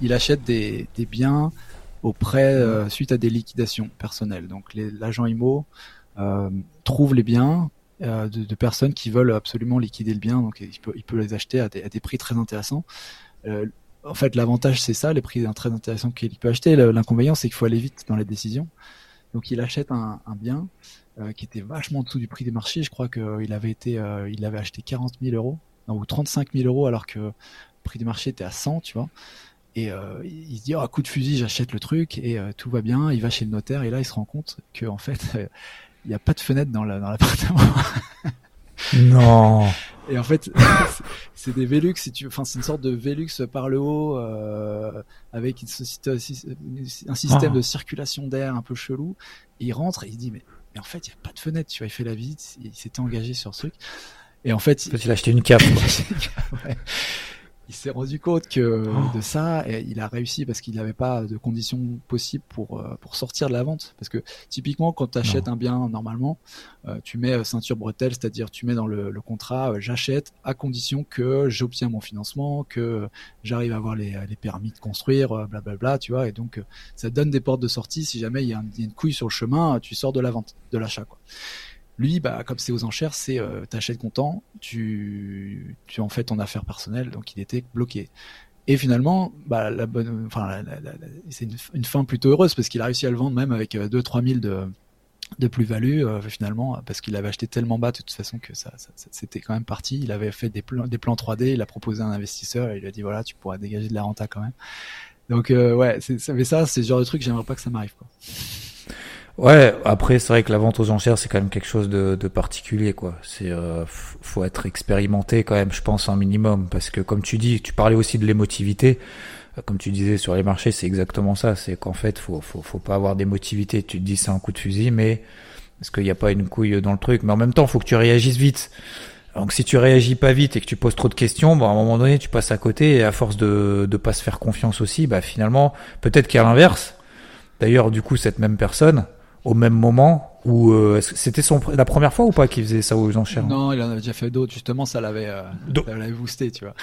il, achète des, des biens auprès suite à des liquidations personnelles. Donc, l'agent IMO trouve les biens, euh, de, de, personnes qui veulent absolument liquider le bien, donc il peut, les acheter à des, des prix très intéressants. Euh, en fait, l'avantage c'est ça, les prix très intéressants qu'il peut acheter. L'inconvénient c'est qu'il faut aller vite dans les décisions. Donc il achète un, bien euh, qui était vachement en dessous du prix des marchés. Je crois qu'il avait été, euh, il avait acheté 40 000 euros ou 35 000 euros alors que le prix du marché était à 100, tu vois. Et euh, il se dit, oh, à coup de fusil, j'achète le truc et euh, tout va bien. Il va chez le notaire et là, il se rend compte que en fait, il n'y a pas de fenêtre dans l'appartement. non. Et en fait, c'est des Velux, si tu, enfin, c'est une sorte de Velux par le haut euh, avec une, un système ah. de circulation d'air un peu chelou. il rentre et il dit, mais, mais en fait, il n'y a pas de fenêtre. Tu vois, il fait la visite, il s'était engagé sur ce truc. Et en fait, il a acheté une cape. ouais il s'est rendu compte que oh. de ça, et il a réussi parce qu'il n'avait pas de conditions possibles pour euh, pour sortir de la vente. Parce que typiquement, quand tu achètes un bien normalement, euh, tu mets euh, ceinture bretelle, c'est-à-dire tu mets dans le, le contrat, j'achète à condition que j'obtiens mon financement, que j'arrive à avoir les, les permis de construire, blablabla, bla, tu vois. Et donc ça donne des portes de sortie. Si jamais il y, a une couille sur le chemin, tu sors de la vente, de l'achat, quoi. Lui, bah, comme c'est aux enchères, c'est euh, t'achètes content, tu, tu en fais ton affaire personnelle, donc il était bloqué. Et finalement, bah, la bonne, enfin, c'est une, fin plutôt heureuse parce qu'il a réussi à le vendre même avec 2-3 euh, 000 de, de plus-value euh, finalement parce qu'il avait acheté tellement bas de toute façon que ça, ça, c'était quand même parti. Il avait fait des plans, des plans 3D, il a proposé à un investisseur et il lui a dit voilà, tu pourras dégager de la renta quand même. Donc euh, ouais, c'est, mais ça, c'est ce genre de truc, j'aimerais pas que ça m'arrive quoi. Ouais, après c'est vrai que la vente aux enchères c'est quand même quelque chose de, de particulier quoi. C'est euh, faut être expérimenté quand même, je pense un minimum parce que comme tu dis, tu parlais aussi de l'émotivité. Euh, comme tu disais sur les marchés, c'est exactement ça. C'est qu'en fait, faut, faut faut pas avoir d'émotivité. Tu te dis c'est un coup de fusil, mais est-ce qu'il n'y a pas une couille dans le truc? Mais en même temps, faut que tu réagisses vite. Donc si tu réagis pas vite et que tu poses trop de questions, bon à un moment donné tu passes à côté et à force de de pas se faire confiance aussi, bah finalement peut-être qu'à l'inverse. D'ailleurs du coup cette même personne, au même moment ou euh, c'était son la première fois ou pas qu'il faisait ça aux enchères Non, il en a déjà fait d'autres. Justement, ça l'avait euh, boosté, tu vois.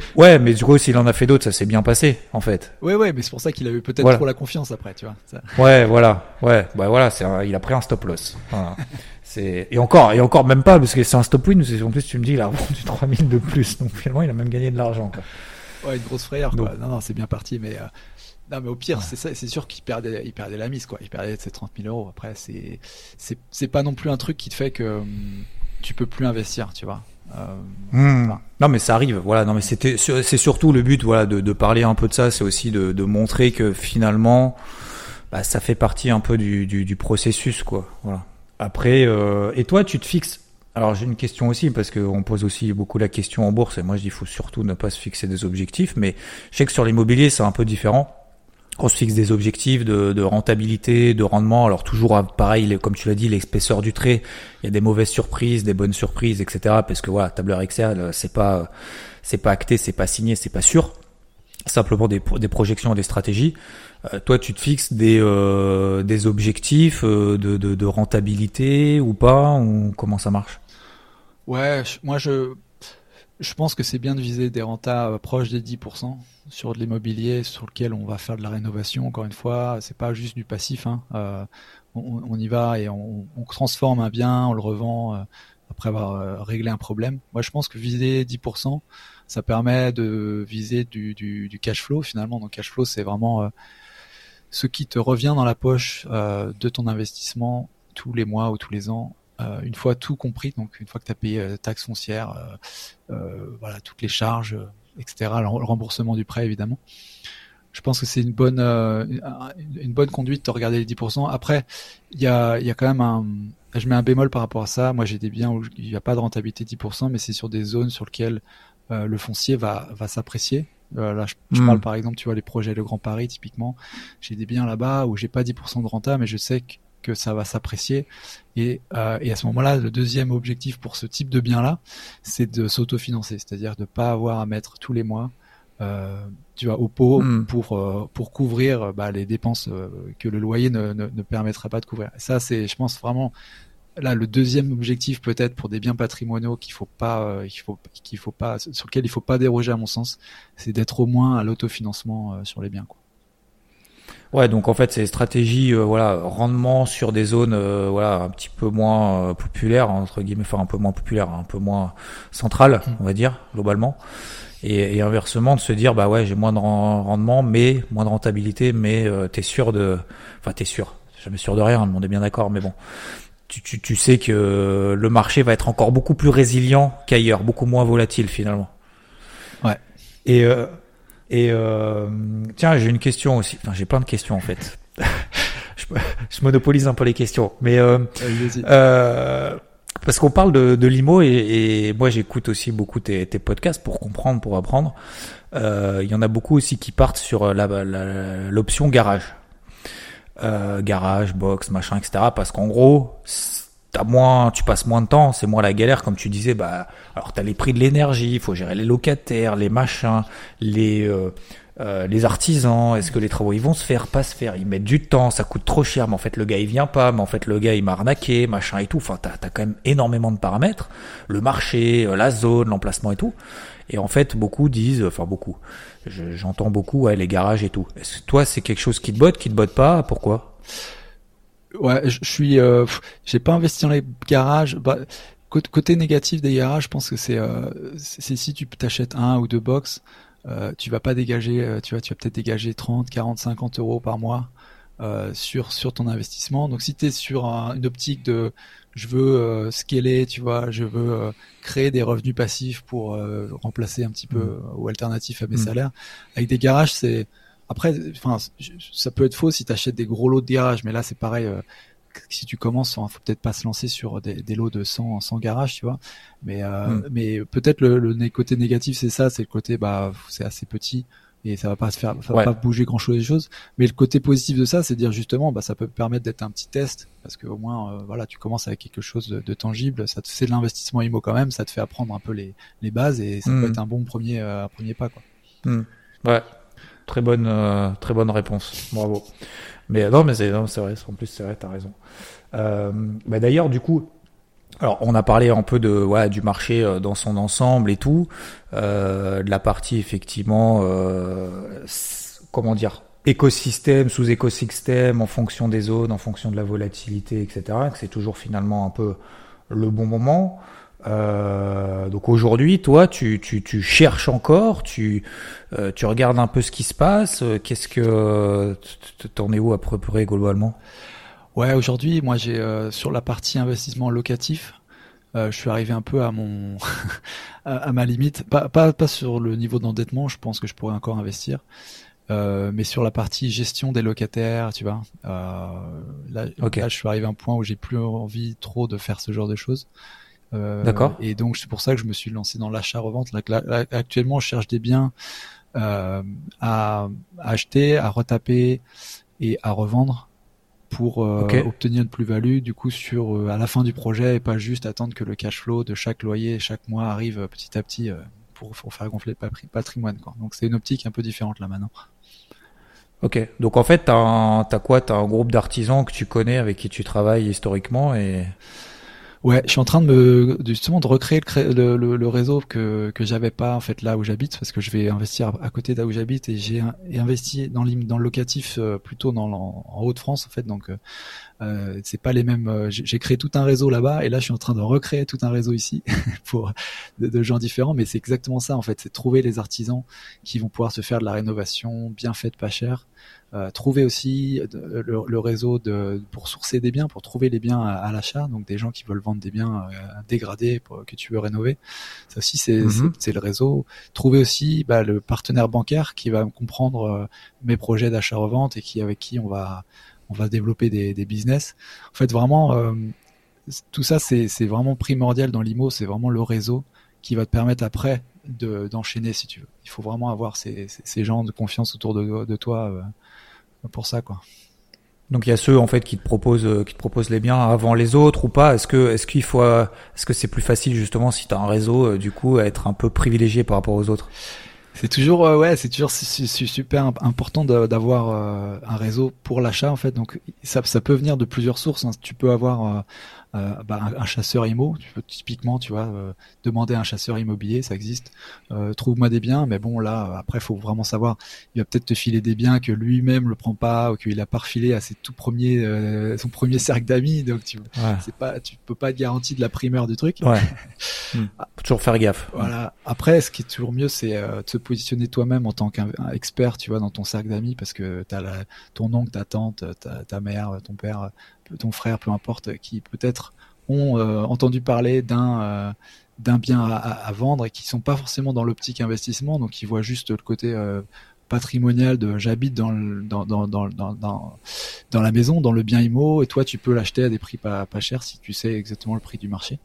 ouais, mais du coup, s'il en a fait d'autres, ça s'est bien passé, en fait. Ouais, ouais, mais c'est pour ça qu'il avait peut-être trop la confiance après, tu vois. Ouais, voilà, ouais, bah voilà, c'est il a pris un stop loss. c'est et encore et encore même pas parce que c'est un stop win. En plus, tu me dis, il a vendu 3000 de plus, donc finalement, il a même gagné de l'argent. Ouais, une grosse frayeur. Quoi. Non, non, c'est bien parti, mais euh, non, mais au pire, c'est ça, c'est sûr qu'il perdait, il perdait la mise, quoi. Il perdait ses 30 000 euros. Après, c'est, c'est, c'est pas non plus un truc qui te fait que hum, tu peux plus investir, tu vois. Euh, hmm. Non, mais ça arrive. Voilà. Non, mais c'était, c'est surtout le but, voilà, de, de parler un peu de ça. C'est aussi de, de montrer que finalement, bah, ça fait partie un peu du, du, du processus, quoi. Voilà. Après, euh, et toi, tu te fixes alors j'ai une question aussi parce qu'on pose aussi beaucoup la question en bourse et moi je dis il faut surtout ne pas se fixer des objectifs mais je sais que sur l'immobilier c'est un peu différent on se fixe des objectifs de, rentabilité, de rendement. Alors toujours hein, pareil, comme tu l'as dit, l'épaisseur du trait. Il y a des mauvaises surprises, des bonnes surprises, etc. Parce que voilà, tableur Excel, euh, c'est pas, c'est pas acté, c'est pas signé, c'est pas sûr. Simplement des, des projections, des stratégies. Euh, toi, tu te fixes des, euh, des objectifs de, de, rentabilité ou pas ou comment ça marche? Ouais, moi je je pense que c'est bien de viser des rentas proches des 10% sur de l'immobilier sur lequel on va faire de la rénovation. Encore une fois, c'est pas juste du passif. Hein. Euh, on, y va et on, transforme un bien, on le revend euh, après avoir euh, réglé un problème. Moi, je pense que viser 10%, ça permet de viser du, cash flow finalement. Donc, cash flow, c'est vraiment ce qui te revient dans la poche de ton investissement tous les mois ou tous les ans une fois tout compris, donc une fois que tu as payé taxes foncières, voilà, toutes les charges, etc. Le remboursement du prêt, évidemment. Je pense que c'est une bonne euh, une bonne conduite de regarder les 10%. Après, il y a, y a quand même un je mets un bémol par rapport à ça. Moi, j'ai des biens où il n'y a pas de rentabilité 10%, mais c'est sur des zones sur lesquelles euh, le foncier va, va s'apprécier. Euh, là, je, hmm. parle par exemple, tu vois, les projets de Grand Paris, typiquement. J'ai des biens là-bas où j'ai pas 10% de renta, mais je sais que que ça va s'apprécier. Et, euh, et, à ce moment-là, le deuxième objectif pour ce type de bien-là, c'est de s'autofinancer, c'est-à-dire de pas avoir à mettre tous les mois, euh, tu vois, au pot hmm. pour euh, pour couvrir bah, les dépenses que le loyer ne, ne, ne, permettra pas de couvrir. Ça, c'est, je pense vraiment là le deuxième objectif peut-être pour des biens patrimoniaux qu'il faut pas, qu'il faut qu'il faut pas, sur lequel il faut pas déroger à mon sens, c'est d'être au moins à l'autofinancement sur les biens. Quoi. Ouais, donc en fait, c'est stratégie, euh, voilà, rendement sur des zones, euh, voilà, un petit peu moins euh, populaires entre guillemets, enfin un peu moins populaires, un peu moins centrales, mmh. on va dire globalement. Et, et, inversement, de se dire, bah ouais, j'ai moins de rendement, mais moins de rentabilité, mais t'es sûr de, enfin t'es sûr, jamais sûr de rien, le monde est bien d'accord, mais bon, tu, tu, tu sais que le marché va être encore beaucoup plus résilient qu'ailleurs, beaucoup moins volatile finalement. Ouais. Et et euh, tiens, j'ai une question aussi. Enfin, j'ai plein de questions en fait. je, je, monopolise un peu les questions, mais euh, euh, parce qu'on parle de, de l'IMO et, et moi j'écoute aussi beaucoup tes, tes, podcasts pour comprendre, pour apprendre. Euh, il y en a beaucoup aussi qui partent sur l'option garage, euh, garage, box, machin, etc. Parce qu'en gros, t'as moins, tu passes moins de temps, c'est moins la galère, comme tu disais. Bah, alors t'as les prix de l'énergie, il faut gérer les locataires, les machins, les euh, euh, les artisans. Est-ce que les travaux ils vont se faire, pas se faire Ils mettent du temps, ça coûte trop cher. Mais en fait le gars il vient pas, mais en fait le gars il m'a arnaqué, machin et tout. Enfin t'as as quand même énormément de paramètres, le marché, euh, la zone, l'emplacement et tout. Et en fait beaucoup disent, enfin beaucoup, j'entends beaucoup, ouais les garages et tout. Est-ce que toi c'est quelque chose qui te botte, qui te botte pas? Pourquoi? Ouais, je suis, euh, j'ai pas investi dans les garages. Bah, côté négatif des garages, je pense que c'est, euh, c'est si tu t'achètes un ou deux box, euh, tu vas pas dégager, euh, tu vois, tu vas peut-être dégager 30, 40, 50 euros par mois euh, sur sur ton investissement. Donc si tu es sur une optique de, je veux euh, scaler, tu vois, je veux créer des revenus passifs pour remplacer un petit peu mmh. ou alternatif à mes mmh. salaires, avec des garages, c'est après, enfin, ça peut être faux si tu achètes des gros lots de garage, mais là c'est pareil. Euh, si tu commences, il faut peut-être pas se lancer sur des, des, lots de 100, 100 garages, tu vois. Mais, euh, hmm. mais peut-être le, le, côté négatif, c'est ça, c'est le côté, bah, c'est assez petit et ça va pas se faire, ça va pas bouger grand chose des choses. Mais le côté positif de ça, c'est dire justement, bah, ça peut permettre d'être un petit test parce que au moins, euh, voilà, tu commences avec quelque chose de, tangible. Ça te fait de l'investissement IMO quand même, ça te fait apprendre un peu les, les bases et ça peut hmm. être un bon premier, euh, premier pas, quoi. Hmm. Ouais, Très bonne, euh, très bonne réponse. Bravo. Mais non, mais c'est, vrai. En plus, c'est vrai, t'as raison. Euh, bah d'ailleurs, du coup, alors on a parlé un peu de du marché euh, dans son ensemble et tout, euh, de la partie effectivement, euh, comment dire, écosystème sous écosystème en fonction des zones, en fonction de la volatilité, etc. Que c'est toujours finalement un peu le bon moment. Euh, donc aujourd'hui, toi, tu, tu, tu, cherches encore, tu, euh, tu regardes un peu ce qui se passe. Euh, qu'est-ce que t'en es où à peu près globalement? Ouais, aujourd'hui, moi, j'ai euh, sur la partie investissement locatif, je suis arrivé un peu à mon à, ma limite. Pas, pas, pas sur le niveau d'endettement, je pense que je pourrais encore investir. mais sur la partie gestion des locataires, tu vois, là, là, je suis arrivé à un point où j'ai plus envie trop de faire ce genre de choses. Euh, D'accord. Et donc c'est pour ça que je me suis lancé dans l'achat-revente. Actuellement, je cherche des biens euh, à, acheter, à retaper et à revendre pour euh, obtenir une plus-value du coup sur euh, à la fin du projet et pas juste attendre que le cash flow de chaque loyer chaque mois arrive petit à petit pour, pour, faire gonfler le patrimoine quoi. Donc c'est une optique un peu différente là maintenant. Ok, donc en fait t'as as quoi? T'as un groupe d'artisans que tu connais avec qui tu travailles historiquement et Ouais, je suis en train de me justement de recréer le, le, réseau que que j'avais pas en fait là où j'habite parce que je vais investir à côté d'où j'habite et j'ai investi dans dans le locatif euh, plutôt dans en, Haute-France en fait. Donc euh, c'est pas les mêmes. Euh, j'ai créé tout un réseau là-bas et là je suis en train de recréer tout un réseau ici pour de, de, gens différents mais c'est exactement ça en fait c'est trouver les artisans qui vont pouvoir se faire de la rénovation bien faite pas cher euh, trouver aussi le, le, réseau de, pour sourcer des biens, pour trouver les biens à, l'achat, donc des gens qui veulent vendre des biens euh, dégradés pour, que tu veux rénover. Ça aussi, c'est mhm. c'est le réseau. Trouver aussi bah, le partenaire bancaire qui va comprendre euh, mes projets d'achat-revente et qui avec qui on va on va développer des, des business. En fait, vraiment, euh, tout ça, c'est vraiment primordial dans l'IMO. C'est vraiment le réseau qui va te permettre après d'enchaîner si tu veux. Il faut vraiment avoir ces, ces, gens de confiance autour de, de toi pour ça, quoi. Donc il y a ceux en fait qui te proposent euh, qui te proposent les biens avant les autres ou pas? Est-ce que est-ce qu'il faut euh, est-ce que c'est plus facile justement si tu as un réseau euh, du coup à être un peu privilégié par rapport aux autres? C'est toujours ouais, c'est toujours super important d'avoir un réseau pour l'achat en fait. Donc ça ça peut venir de plusieurs sources. Hein. Tu peux avoir euh, bah, un, chasseur IMO. Tu peux typiquement, tu vois, euh, demander à un chasseur immobilier, ça existe. Euh, trouve-moi des biens, mais bon là, après, faut vraiment savoir. Il va peut-être te filer des biens que lui-même le prend pas ou qu'il a pas refilé à ses tout premiers, son premier cercle d'amis. Donc tu, c'est pas, tu peux pas être garanti de la primeur du truc. Ouais. Hmm. toujours faire gaffe. Voilà. Après, ce qui est toujours mieux, c'est de se positionner toi-même en tant qu'expert, tu vois, dans ton cercle d'amis, parce que t'as la, ton oncle, ta tante, ta, ta mère, ton père ton frère, peu importe, qui peut-être ont euh, entendu parler d'un euh, bien à, vendre et qui sont pas forcément dans l'optique investissement, donc qui voient juste le côté euh, patrimonial de j'habite dans, dans, dans, dans, dans, dans la maison, dans le bien IMO, et toi tu peux l'acheter à des prix pas, pas chers si tu sais exactement le prix du marché.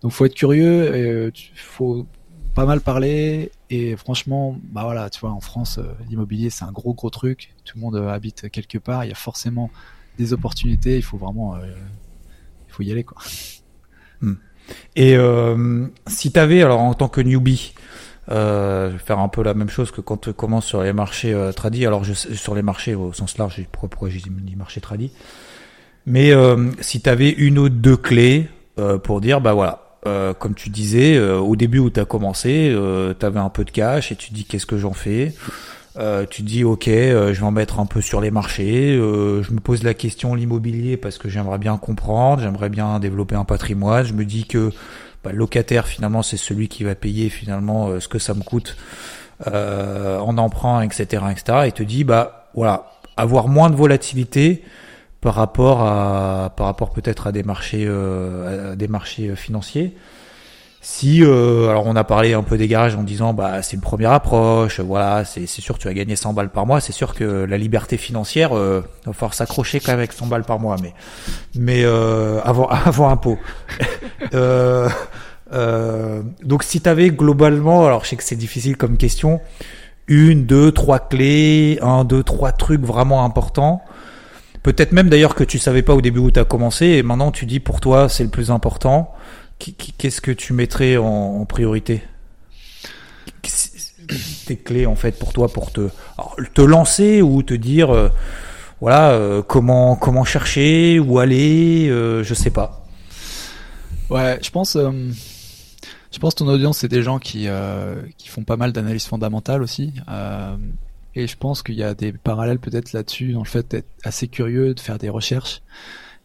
Donc faut être curieux, il faut pas mal parler et franchement, bah voilà, tu vois, en France, l'immobilier c'est un gros gros truc. Tout le monde habite quelque part, il y a forcément des opportunités, il faut vraiment, euh, il faut y aller quoi. Hmm. Et euh, si tu avais, alors en tant que newbie, euh, faire un peu la même chose que quand tu commences sur les marchés euh, tradis. Alors je, sur les marchés au sens large, pourquoi j'ai dit marché tradis. Mais euh, si tu avais une ou deux clés euh, pour dire, bah voilà, euh, comme tu disais, au début où tu as commencé, tu avais un peu de cash et tu dis qu'est-ce que j'en fais? Euh, tu te dis ok, euh, je vais en mettre un peu sur les marchés. Euh, je me pose la question l'immobilier parce que j'aimerais bien comprendre, j'aimerais bien développer un patrimoine. Je me dis que bah, le locataire finalement c'est celui qui va payer finalement ce que ça me coûte en emprunt, etc., etc. Et te dis bah voilà, avoir moins de volatilité par rapport à par rapport peut-être à des marchés à des marchés financiers. Si, euh, alors on a parlé un peu des garages en disant bah c'est une première approche, voilà, c'est sûr tu vas gagner 100 balles par mois, c'est sûr que la liberté financière, euh, va falloir s'accrocher quand même avec 100 balles par mois, mais mais euh, avant avant impôt. euh, euh, donc si tu avais globalement, alors je sais que c'est difficile comme question, une, deux, trois clés, un, deux, trois trucs vraiment importants. Peut-être même d'ailleurs que tu savais pas au début où tu as commencé et maintenant tu dis pour toi c'est le plus important qu'est-ce que tu mettrais en, priorité Tes clés en fait pour toi pour te te lancer ou te dire euh, voilà euh, comment comment chercher où aller euh, je sais pas. Ouais, je pense je pense ton audience c'est des gens qui qui font pas mal d'analyse fondamentale aussi. et je pense qu'il y a des parallèles peut-être là-dessus dans le fait d'être assez curieux, de faire des recherches.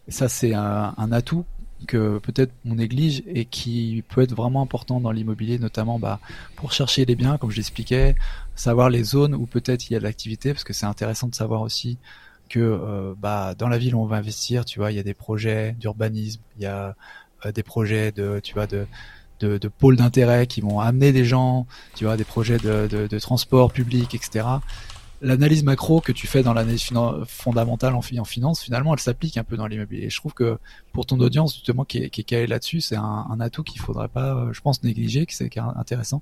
Et ça, c'est un, atout que peut-être on néglige et qui peut être vraiment important dans l'immobilier, notamment bah, pour chercher les biens, comme je l'expliquais, savoir les zones où peut-être il y a de l'activité, parce que c'est intéressant de savoir aussi que euh, bah, dans la ville où on va investir, tu vois, il y a des projets d'urbanisme, il y a euh, des projets de, tu vois, de, de, pôles d'intérêt qui vont amener des gens, tu vois, des projets de, de transport public, etc l'analyse macro que tu fais dans l'analyse fondamentale en, finance, finalement, elle s'applique un peu dans l'immobilier. Et je trouve que pour ton audience, justement, qui est, qui calée là-dessus, c'est un, atout qu'il faudrait pas, euh, je pense, négliger, qui c'est intéressant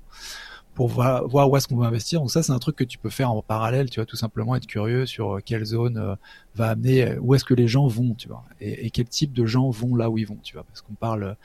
pour voir, voir où est-ce qu'on veut investir. Donc ça, c'est un truc que tu peux faire en parallèle, tu vois, tout simplement être curieux sur euh, quelle zone euh, va amener, où est-ce que les gens vont, tu vois, et, et, quel type de gens vont là où ils vont, tu vois, parce qu'on parle,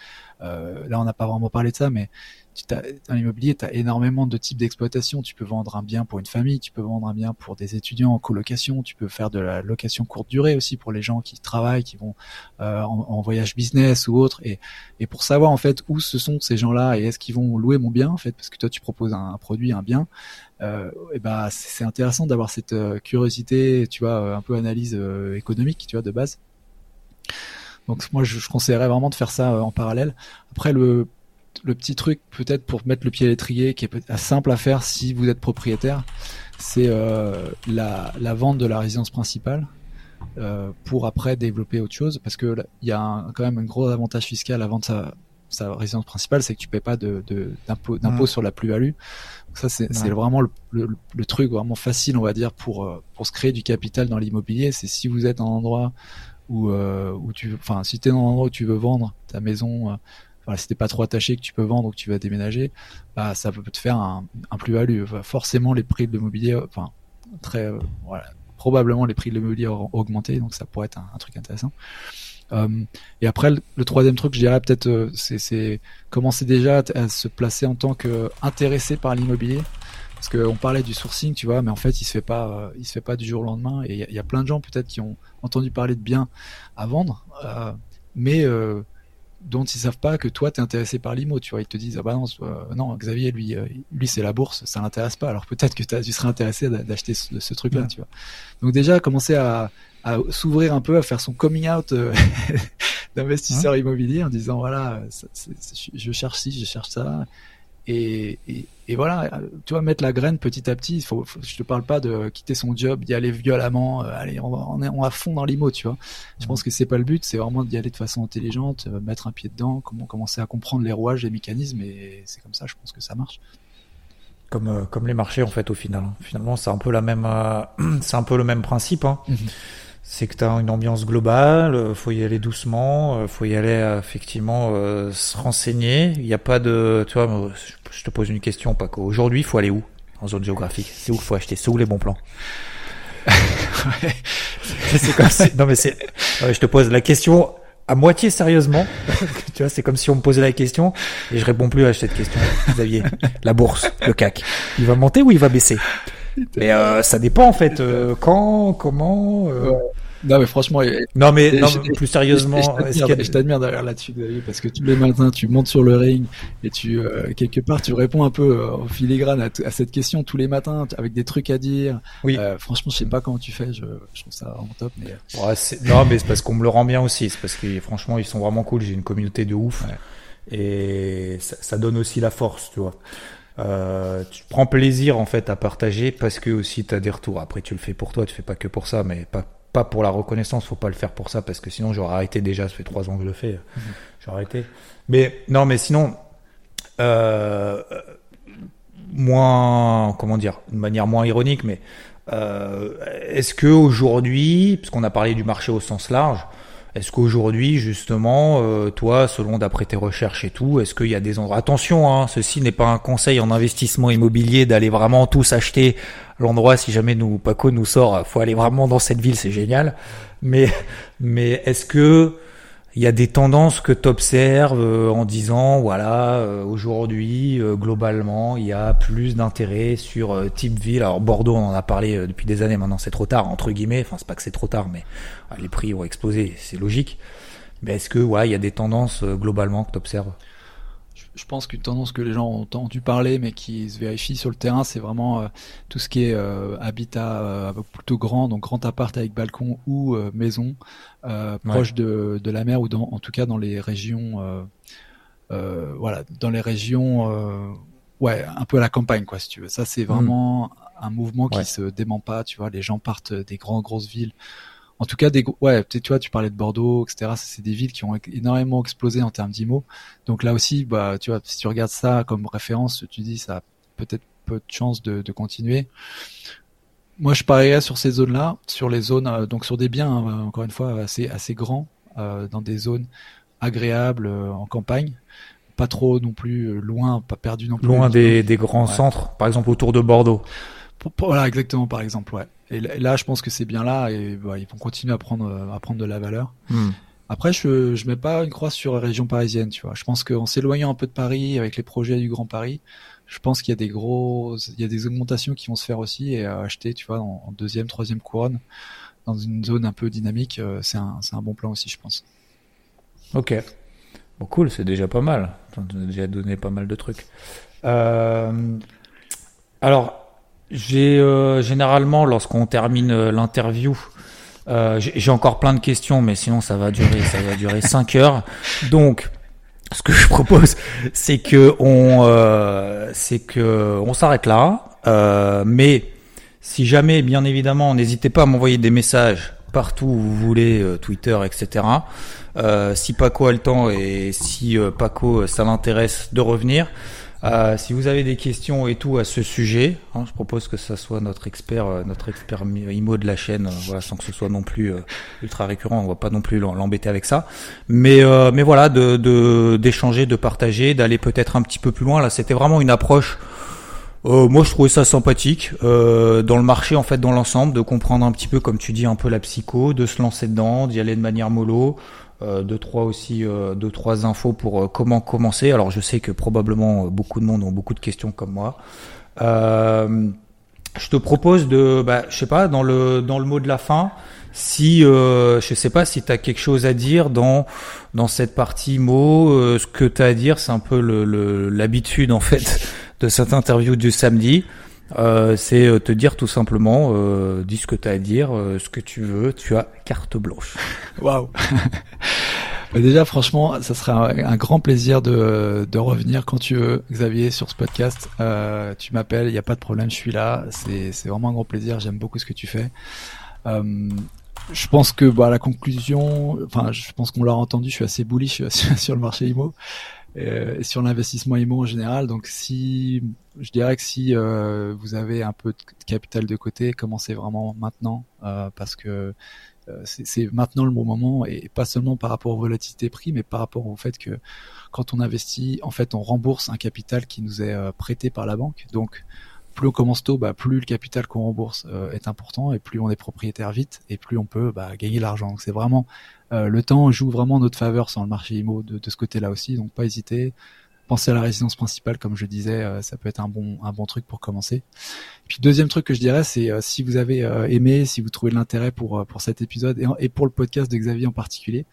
euh, là, on n'a pas vraiment parlé de ça, mais tu dans l'immobilier, tu as énormément de types d'exploitation. Tu peux vendre un bien pour une famille, tu peux vendre un bien pour des étudiants en colocation, tu peux faire de la location courte durée aussi pour les gens qui travaillent, qui vont euh, en, voyage business ou autre. Et, et pour savoir en fait où ce sont ces gens-là et est-ce qu'ils vont louer mon bien en fait, parce que toi tu proposes un, produit, un bien, euh, et ben c'est intéressant d'avoir cette euh, curiosité, tu vois, euh, un peu analyse euh, économique, tu vois, de base. Donc moi je, conseillerais vraiment de faire ça en parallèle. Après le le petit truc peut-être pour mettre le pied à l'étrier qui est simple à faire si vous êtes propriétaire, c'est euh, la, la, vente de la résidence principale euh, pour après développer autre chose parce que il y a quand même un gros avantage fiscal à vendre sa, sa résidence principale, c'est que tu paies pas de d'impôt d'impôt sur la plus-value. ça c'est vraiment le, le, truc vraiment facile on va dire pour euh, pour se créer du capital dans l'immobilier, c'est si vous êtes en endroit où euh, où tu enfin si tu es dans un endroit où tu veux vendre ta maison voilà, si t'es pas trop attaché que tu peux vendre ou que tu vas déménager, bah, ça peut te faire un, un plus-value. Forcément, les prix de l'immobilier, enfin, très, euh, voilà, probablement les prix de l'immobilier auront augmenté, donc ça pourrait être un, truc intéressant. Euh, et après, le, troisième truc, je dirais peut-être, euh, c'est commencer déjà à, se placer en tant qu'intéressé par l'immobilier. Parce qu'on parlait du sourcing, tu vois, mais en fait, il se fait pas, euh, il se fait pas du jour au lendemain. Et il y, y, a plein de gens peut-être qui ont entendu parler de biens à vendre, mais dont ils savent pas que toi t'es intéressé par l'IMO, tu vois. Ils te disent ah bah non, non Xavier lui lui c'est la bourse, ça l'intéresse pas. Alors peut-être que tu serais intéressé d'acheter ce, truc-là, tu vois. Donc déjà commencer à, à s'ouvrir un peu, à faire son coming out d'investisseur immobilier en disant voilà, je cherche ci, je cherche ça. Et, et, voilà, tu vois, mettre la graine petit à petit. Il faut, je te parle pas de quitter son job, d'y aller violemment. Euh, allez, on, on, est, on à fond dans l'IMO, tu vois. Je pense que c'est pas le but. C'est vraiment d'y aller de façon intelligente, euh, mettre un pied dedans, comment commencer à comprendre les rouages, les mécanismes. Et c'est comme ça, je pense que ça marche. Comme, euh, comme les marchés en fait au final. Finalement, c'est un peu la même, c'est un peu le même principe. Hein. Mhm c'est que tu as une ambiance globale, euh, faut y aller doucement, euh, faut y aller euh, effectivement se renseigner. Il n'y a pas de, tu vois, je te pose une question, Paco. Aujourd'hui, il faut aller où en zone géographique? C'est où il faut acheter? C'est où les bons plans? C'est comme si, non mais c'est, je te pose la question à moitié sérieusement. tu vois, c'est comme si on me posait la question et je réponds plus à cette question. Xavier, la bourse, le CAC, il va monter ou il va baisser? Mais ça dépend en fait. quand, comment. Non, mais franchement. Non, mais non, plus sérieusement. Je t'admire derrière là-dessus, parce que tous les matins, tu montes sur le ring et tu, euh, quelque part, tu réponds un peu euh, au filigrane à, cette question tous les matins avec des trucs à dire. Oui. Euh, franchement, je sais pas comment tu fais, je, je trouve ça vraiment top. Mais... Ouais, non, mais c'est parce qu'on me le rend bien aussi. C'est parce que franchement, ils sont vraiment cool. J'ai une communauté de ouf. Et ça, ça, donne aussi la force, tu vois. Euh, tu prends plaisir en fait à partager parce que aussi tu as des retours. Après, tu le fais pour toi, tu fais pas que pour ça, mais pas pas pour la reconnaissance, faut pas le faire pour ça parce que sinon j'aurais arrêté déjà. Ça fait trois ans que je le fais, mhm. j'aurais arrêté. Mais non, mais sinon, euh, moins, comment dire, de manière moins ironique, mais euh, est-ce que aujourd'hui, puisqu'on a parlé du marché au sens large, est-ce qu'aujourd'hui, justement, euh, toi, selon d'après tes recherches et tout, est-ce qu'il y a des endroits Attention, hein, ceci n'est pas un conseil en investissement immobilier d'aller vraiment tous acheter l'endroit. Si jamais nous Paco nous sort, faut aller vraiment dans cette ville, c'est génial. Mais mais est-ce que il y a des tendances que tu observes euh, en disant voilà euh, aujourd'hui globalement il y a plus d'intérêt sur type ville. Alors Bordeaux on en a parlé depuis des années maintenant c'est trop tard entre guillemets. Enfin c'est pas que c'est trop tard mais les prix ont explosé, c'est logique. Mais est-ce que il y a des tendances euh, globalement que tu je pense qu'une tendance que les gens ont entendu parler, mais qui se vérifie sur le terrain, c'est vraiment euh, tout ce qui est euh, habitat plutôt grand, donc grand appart avec balcon ou maison proche de, de, la mer ou dans, en tout cas dans les régions, voilà, dans les régions, ouais, un peu à la campagne quoi, si tu veux. Ça, c'est hmm. vraiment un mouvement qui se dément pas. Tu vois, les gens partent des grandes grosses villes en tout cas, des, ouais, tu vois, tu parlais de Bordeaux, etc. C'est des villes qui ont énormément explosé en termes d'IMO. Donc là aussi, bah, tu vois, si tu regardes ça comme référence, tu dis ça a peut-être peu de chances de, continuer. Moi, je parierais sur ces zones-là, sur les zones, euh, donc sur des biens, hein, encore une fois, assez assez grands, euh, dans des zones agréables euh, en campagne, pas trop non plus loin, pas perdu non plus. Loin des, des grands centres, par exemple autour de Bordeaux. Voilà, exactement, par exemple, ouais. Et là, je pense que c'est bien là et bah, ils vont continuer à prendre, à prendre de la valeur. Hmm. Après, je je mets pas une croix sur la région parisienne, tu vois. Je pense qu'en s'éloignant un peu de Paris avec les projets du Grand Paris, je pense qu'il y a des gros, il y a des augmentations qui vont se faire aussi et acheter, tu vois, en, deuxième, troisième couronne dans une zone un peu dynamique, euh, c'est un, c'est un bon plan aussi, je pense. Ok. Bon, cool, c'est déjà pas mal. Tu as déjà donné pas mal de trucs. Euh, alors, j'ai euh, généralement, lorsqu'on termine euh, l'interview, euh, j'ai encore plein de questions, mais sinon ça va durer, ça va durer 5 heures. Donc, ce que je propose, c'est que on, c'est que on s'arrête là. mais si jamais, bien évidemment, n'hésitez pas à m'envoyer des messages partout où vous voulez, Twitter, etc. si Paco a le temps et si Paco ça l'intéresse de revenir. Euh, si vous avez des questions et tout à ce sujet, hein, je propose que ça soit notre expert, euh, notre expert IMO de la chaîne, euh, voilà, sans que ce soit non plus ultra récurrent. On va pas non plus l'embêter avec ça, mais mais voilà, de d'échanger, de, partager, d'aller peut-être un petit peu plus loin. Là, c'était vraiment une approche. moi, je trouvais ça sympathique dans le marché, en fait, dans l'ensemble, de comprendre un petit peu, comme tu dis, un peu la psycho, de se lancer dedans, d'y aller de manière mollo, euh, deux trois aussi euh, deux trois infos pour euh, comment commencer. Alors je sais que probablement beaucoup de monde ont beaucoup de questions comme moi. je te propose de, bah, je sais pas, dans le dans le mot de la fin, Si, euh, je sais pas si tu as quelque chose à dire dans, dans cette partie euh, ce que tu as à dire, c'est un peu l'habitude le, en fait de cette interview du samedi. Euh, c'est euh, te dire tout simplement, euh, dis ce que tu as à dire, euh, ce que tu veux, tu as carte blanche. Waouh bah, Déjà, franchement, ça serait un, grand plaisir de, de, revenir quand tu veux, Xavier, sur ce podcast. Euh, tu m'appelles, il n'y a pas de problème, je suis là. C'est vraiment un grand plaisir, j'aime beaucoup ce que tu fais. Je pense que bah, la conclusion, enfin, je pense qu'on l'a entendu, je suis assez bullish sur le marché IMO. Euh, sur l'investissement IMO en général. Donc si je dirais que si euh, vous avez un peu de capital de côté, commencez vraiment maintenant euh, parce que c'est maintenant le bon moment et pas seulement par rapport aux volatilités prix, mais par rapport au fait que quand on investit, en fait, on rembourse un capital qui nous est prêté par la banque. Donc plus on commence tôt, bah, plus le capital qu'on rembourse est important et plus on est propriétaire vite et plus on peut bah, gagner l'argent. Donc c'est vraiment euh, le temps joue vraiment en notre faveur sur le marché IMO de, de ce côté-là aussi, donc pas hésiter. Pensez à la résidence principale, comme je disais, euh, ça peut être un bon un bon truc pour commencer. Et puis deuxième truc que je dirais, c'est euh, si vous avez aimé, si vous trouvez de l'intérêt pour pour cet épisode et, pour le podcast de Xavier en particulier,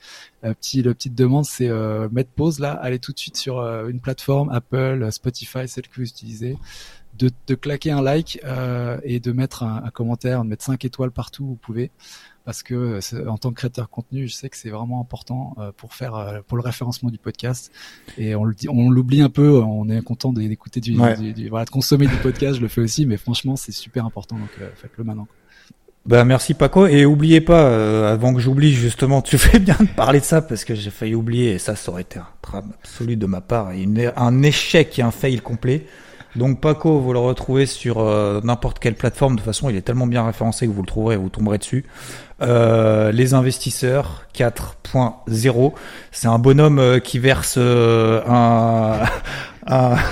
petit la petite demande, c'est mettre pause là, allez tout de suite sur une plateforme Apple, Spotify, celle que vous utilisez, de, de claquer un like et de mettre un, un commentaire, de mettre 5 étoiles partout où vous pouvez parce que en tant que créateur de contenu, je sais que c'est vraiment important euh, pour faire euh, pour le référencement du podcast. Et on le dit, on l'oublie un peu. On est content d'écouter du, du, voilà, de consommer du podcast. Je le fais aussi, mais franchement, c'est super important. Donc euh, faites-le maintenant. Ben merci Paco et oubliez pas avant que j'oublie justement tu fais bien de parler de ça parce que j'ai failli oublier et ça ça aurait été un drame absolu de ma part et un échec et un fail complet donc Paco, vous le retrouvez sur euh, n'importe quelle plateforme. De toute façon, il est tellement bien référencé que vous le trouverez vous tomberez dessus. Euh, les investisseurs 4.0, c'est un bonhomme euh, qui verse un,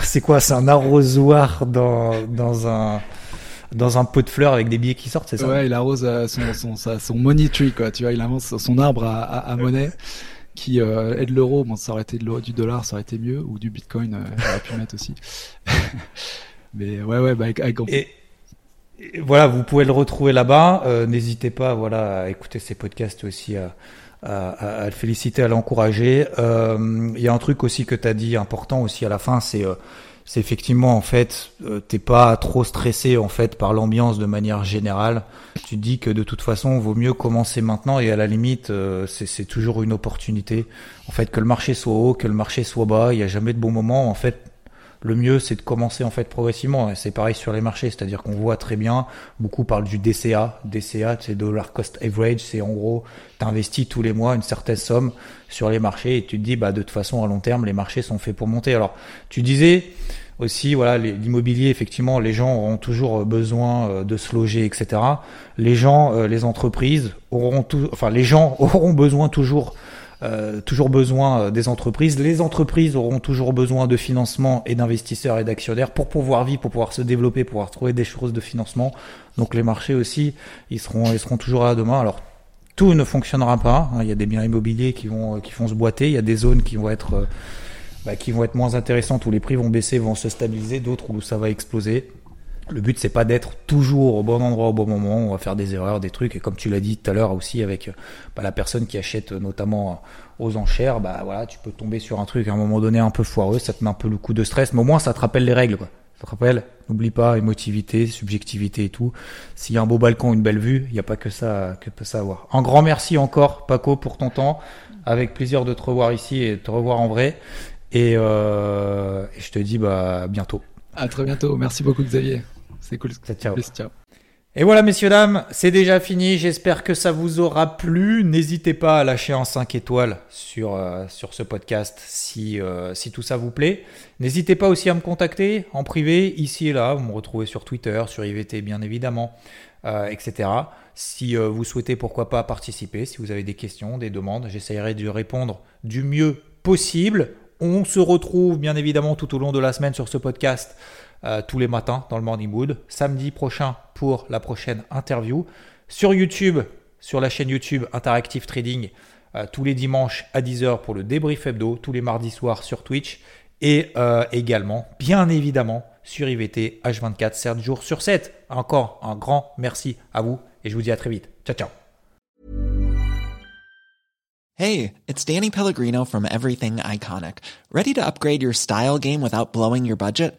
c'est quoi C'est un arrosoir dans dans un dans un pot de fleurs avec des billets qui sortent, c'est ça? Ouais, il arrose son, son, son, money tree, quoi. Tu vois, il avance son arbre à monnaie qui euh, est de l'euro. Bon, ça aurait été du dollar, ça aurait été mieux, ou du bitcoin, euh, j'aurais pu mettre aussi. Mais ouais, ouais, bah, avec, et, voilà, vous pouvez le retrouver là-bas. Euh, n'hésitez pas, voilà, à écouter ces podcasts aussi, à, à, le féliciter, à l'encourager. Euh, il y a un truc aussi que tu as dit important aussi à la fin, c'est c'est effectivement en fait euh, t'es pas trop stressé en fait par l'ambiance de manière générale. Tu te dis que de toute façon vaut mieux commencer maintenant et à la limite euh, c'est toujours une opportunité. En fait que le marché soit haut, que le marché soit bas, il y a jamais de bon moment. En fait le mieux c'est de commencer en fait progressivement. C'est pareil sur les marchés, c'est-à-dire qu'on voit très bien, beaucoup parlent du DCA. DCA c'est Dollar Cost Average, c'est en gros t'investis tous les mois une certaine somme sur les marchés et tu te dis bah de toute façon à long terme les marchés sont faits pour monter. Alors tu disais aussi voilà l'immobilier effectivement les gens auront toujours besoin euh, de se loger etc. Les gens, euh, les entreprises auront tout, enfin les gens auront besoin toujours euh, toujours besoin des entreprises. Les entreprises auront toujours besoin de financement et d'investisseurs et d'actionnaires pour pouvoir vivre, pour pouvoir se développer, pour pouvoir trouver des choses de financement. Donc les marchés aussi, ils seront, ils seront toujours là demain. Alors tout ne fonctionnera pas. Hein. Il y a des biens immobiliers qui vont, qui vont se boiter. Il y a des zones qui vont être, euh, bah, qui vont être moins intéressantes où les prix vont baisser, vont se stabiliser. D'autres où ça va exploser. Le but c'est pas d'être toujours au bon endroit au bon moment. On va faire des erreurs, des trucs. Et comme tu l'as dit tout à l'heure aussi avec bah, la personne qui achète notamment aux enchères, bah voilà, tu peux tomber sur un truc à un moment donné un peu foireux. Ça te met un peu le coup de stress, mais au moins ça te rappelle les règles. Quoi. Je te rappelle, n'oublie pas émotivité, subjectivité et tout. S'il y a un beau balcon, une belle vue, il n'y a pas que ça que ça avoir. Un grand merci encore, Paco, pour ton temps. Avec plaisir de te revoir ici et de te revoir en vrai. Et, euh, je te dis bah à bientôt. À très bientôt. Merci beaucoup Xavier. C'est cool. Ciao. ciao. Et voilà, messieurs, dames, c'est déjà fini. J'espère que ça vous aura plu. N'hésitez pas à lâcher un 5 étoiles sur, euh, sur ce podcast si, euh, si tout ça vous plaît. N'hésitez pas aussi à me contacter en privé, ici et là. Vous me retrouvez sur Twitter, sur IVT, bien évidemment, euh, etc. Si vous souhaitez, pourquoi pas, participer, si vous avez des questions, des demandes, j'essaierai de répondre du mieux possible. On se retrouve, bien évidemment, tout au long de la semaine sur ce podcast. Euh, tous les matins dans le Morning Wood. Samedi prochain pour la prochaine interview. Sur YouTube, sur la chaîne YouTube Interactive Trading, euh, tous les dimanches à 10h pour le débrief hebdo, tous les mardis soirs sur Twitch et euh, également, bien évidemment, sur IVT H24 7 jours sur 7. Encore un grand merci à vous et je vous dis à très vite. Ciao ciao Hey, it's Danny Pellegrino from Everything Iconic. Ready to upgrade your style game without blowing your budget?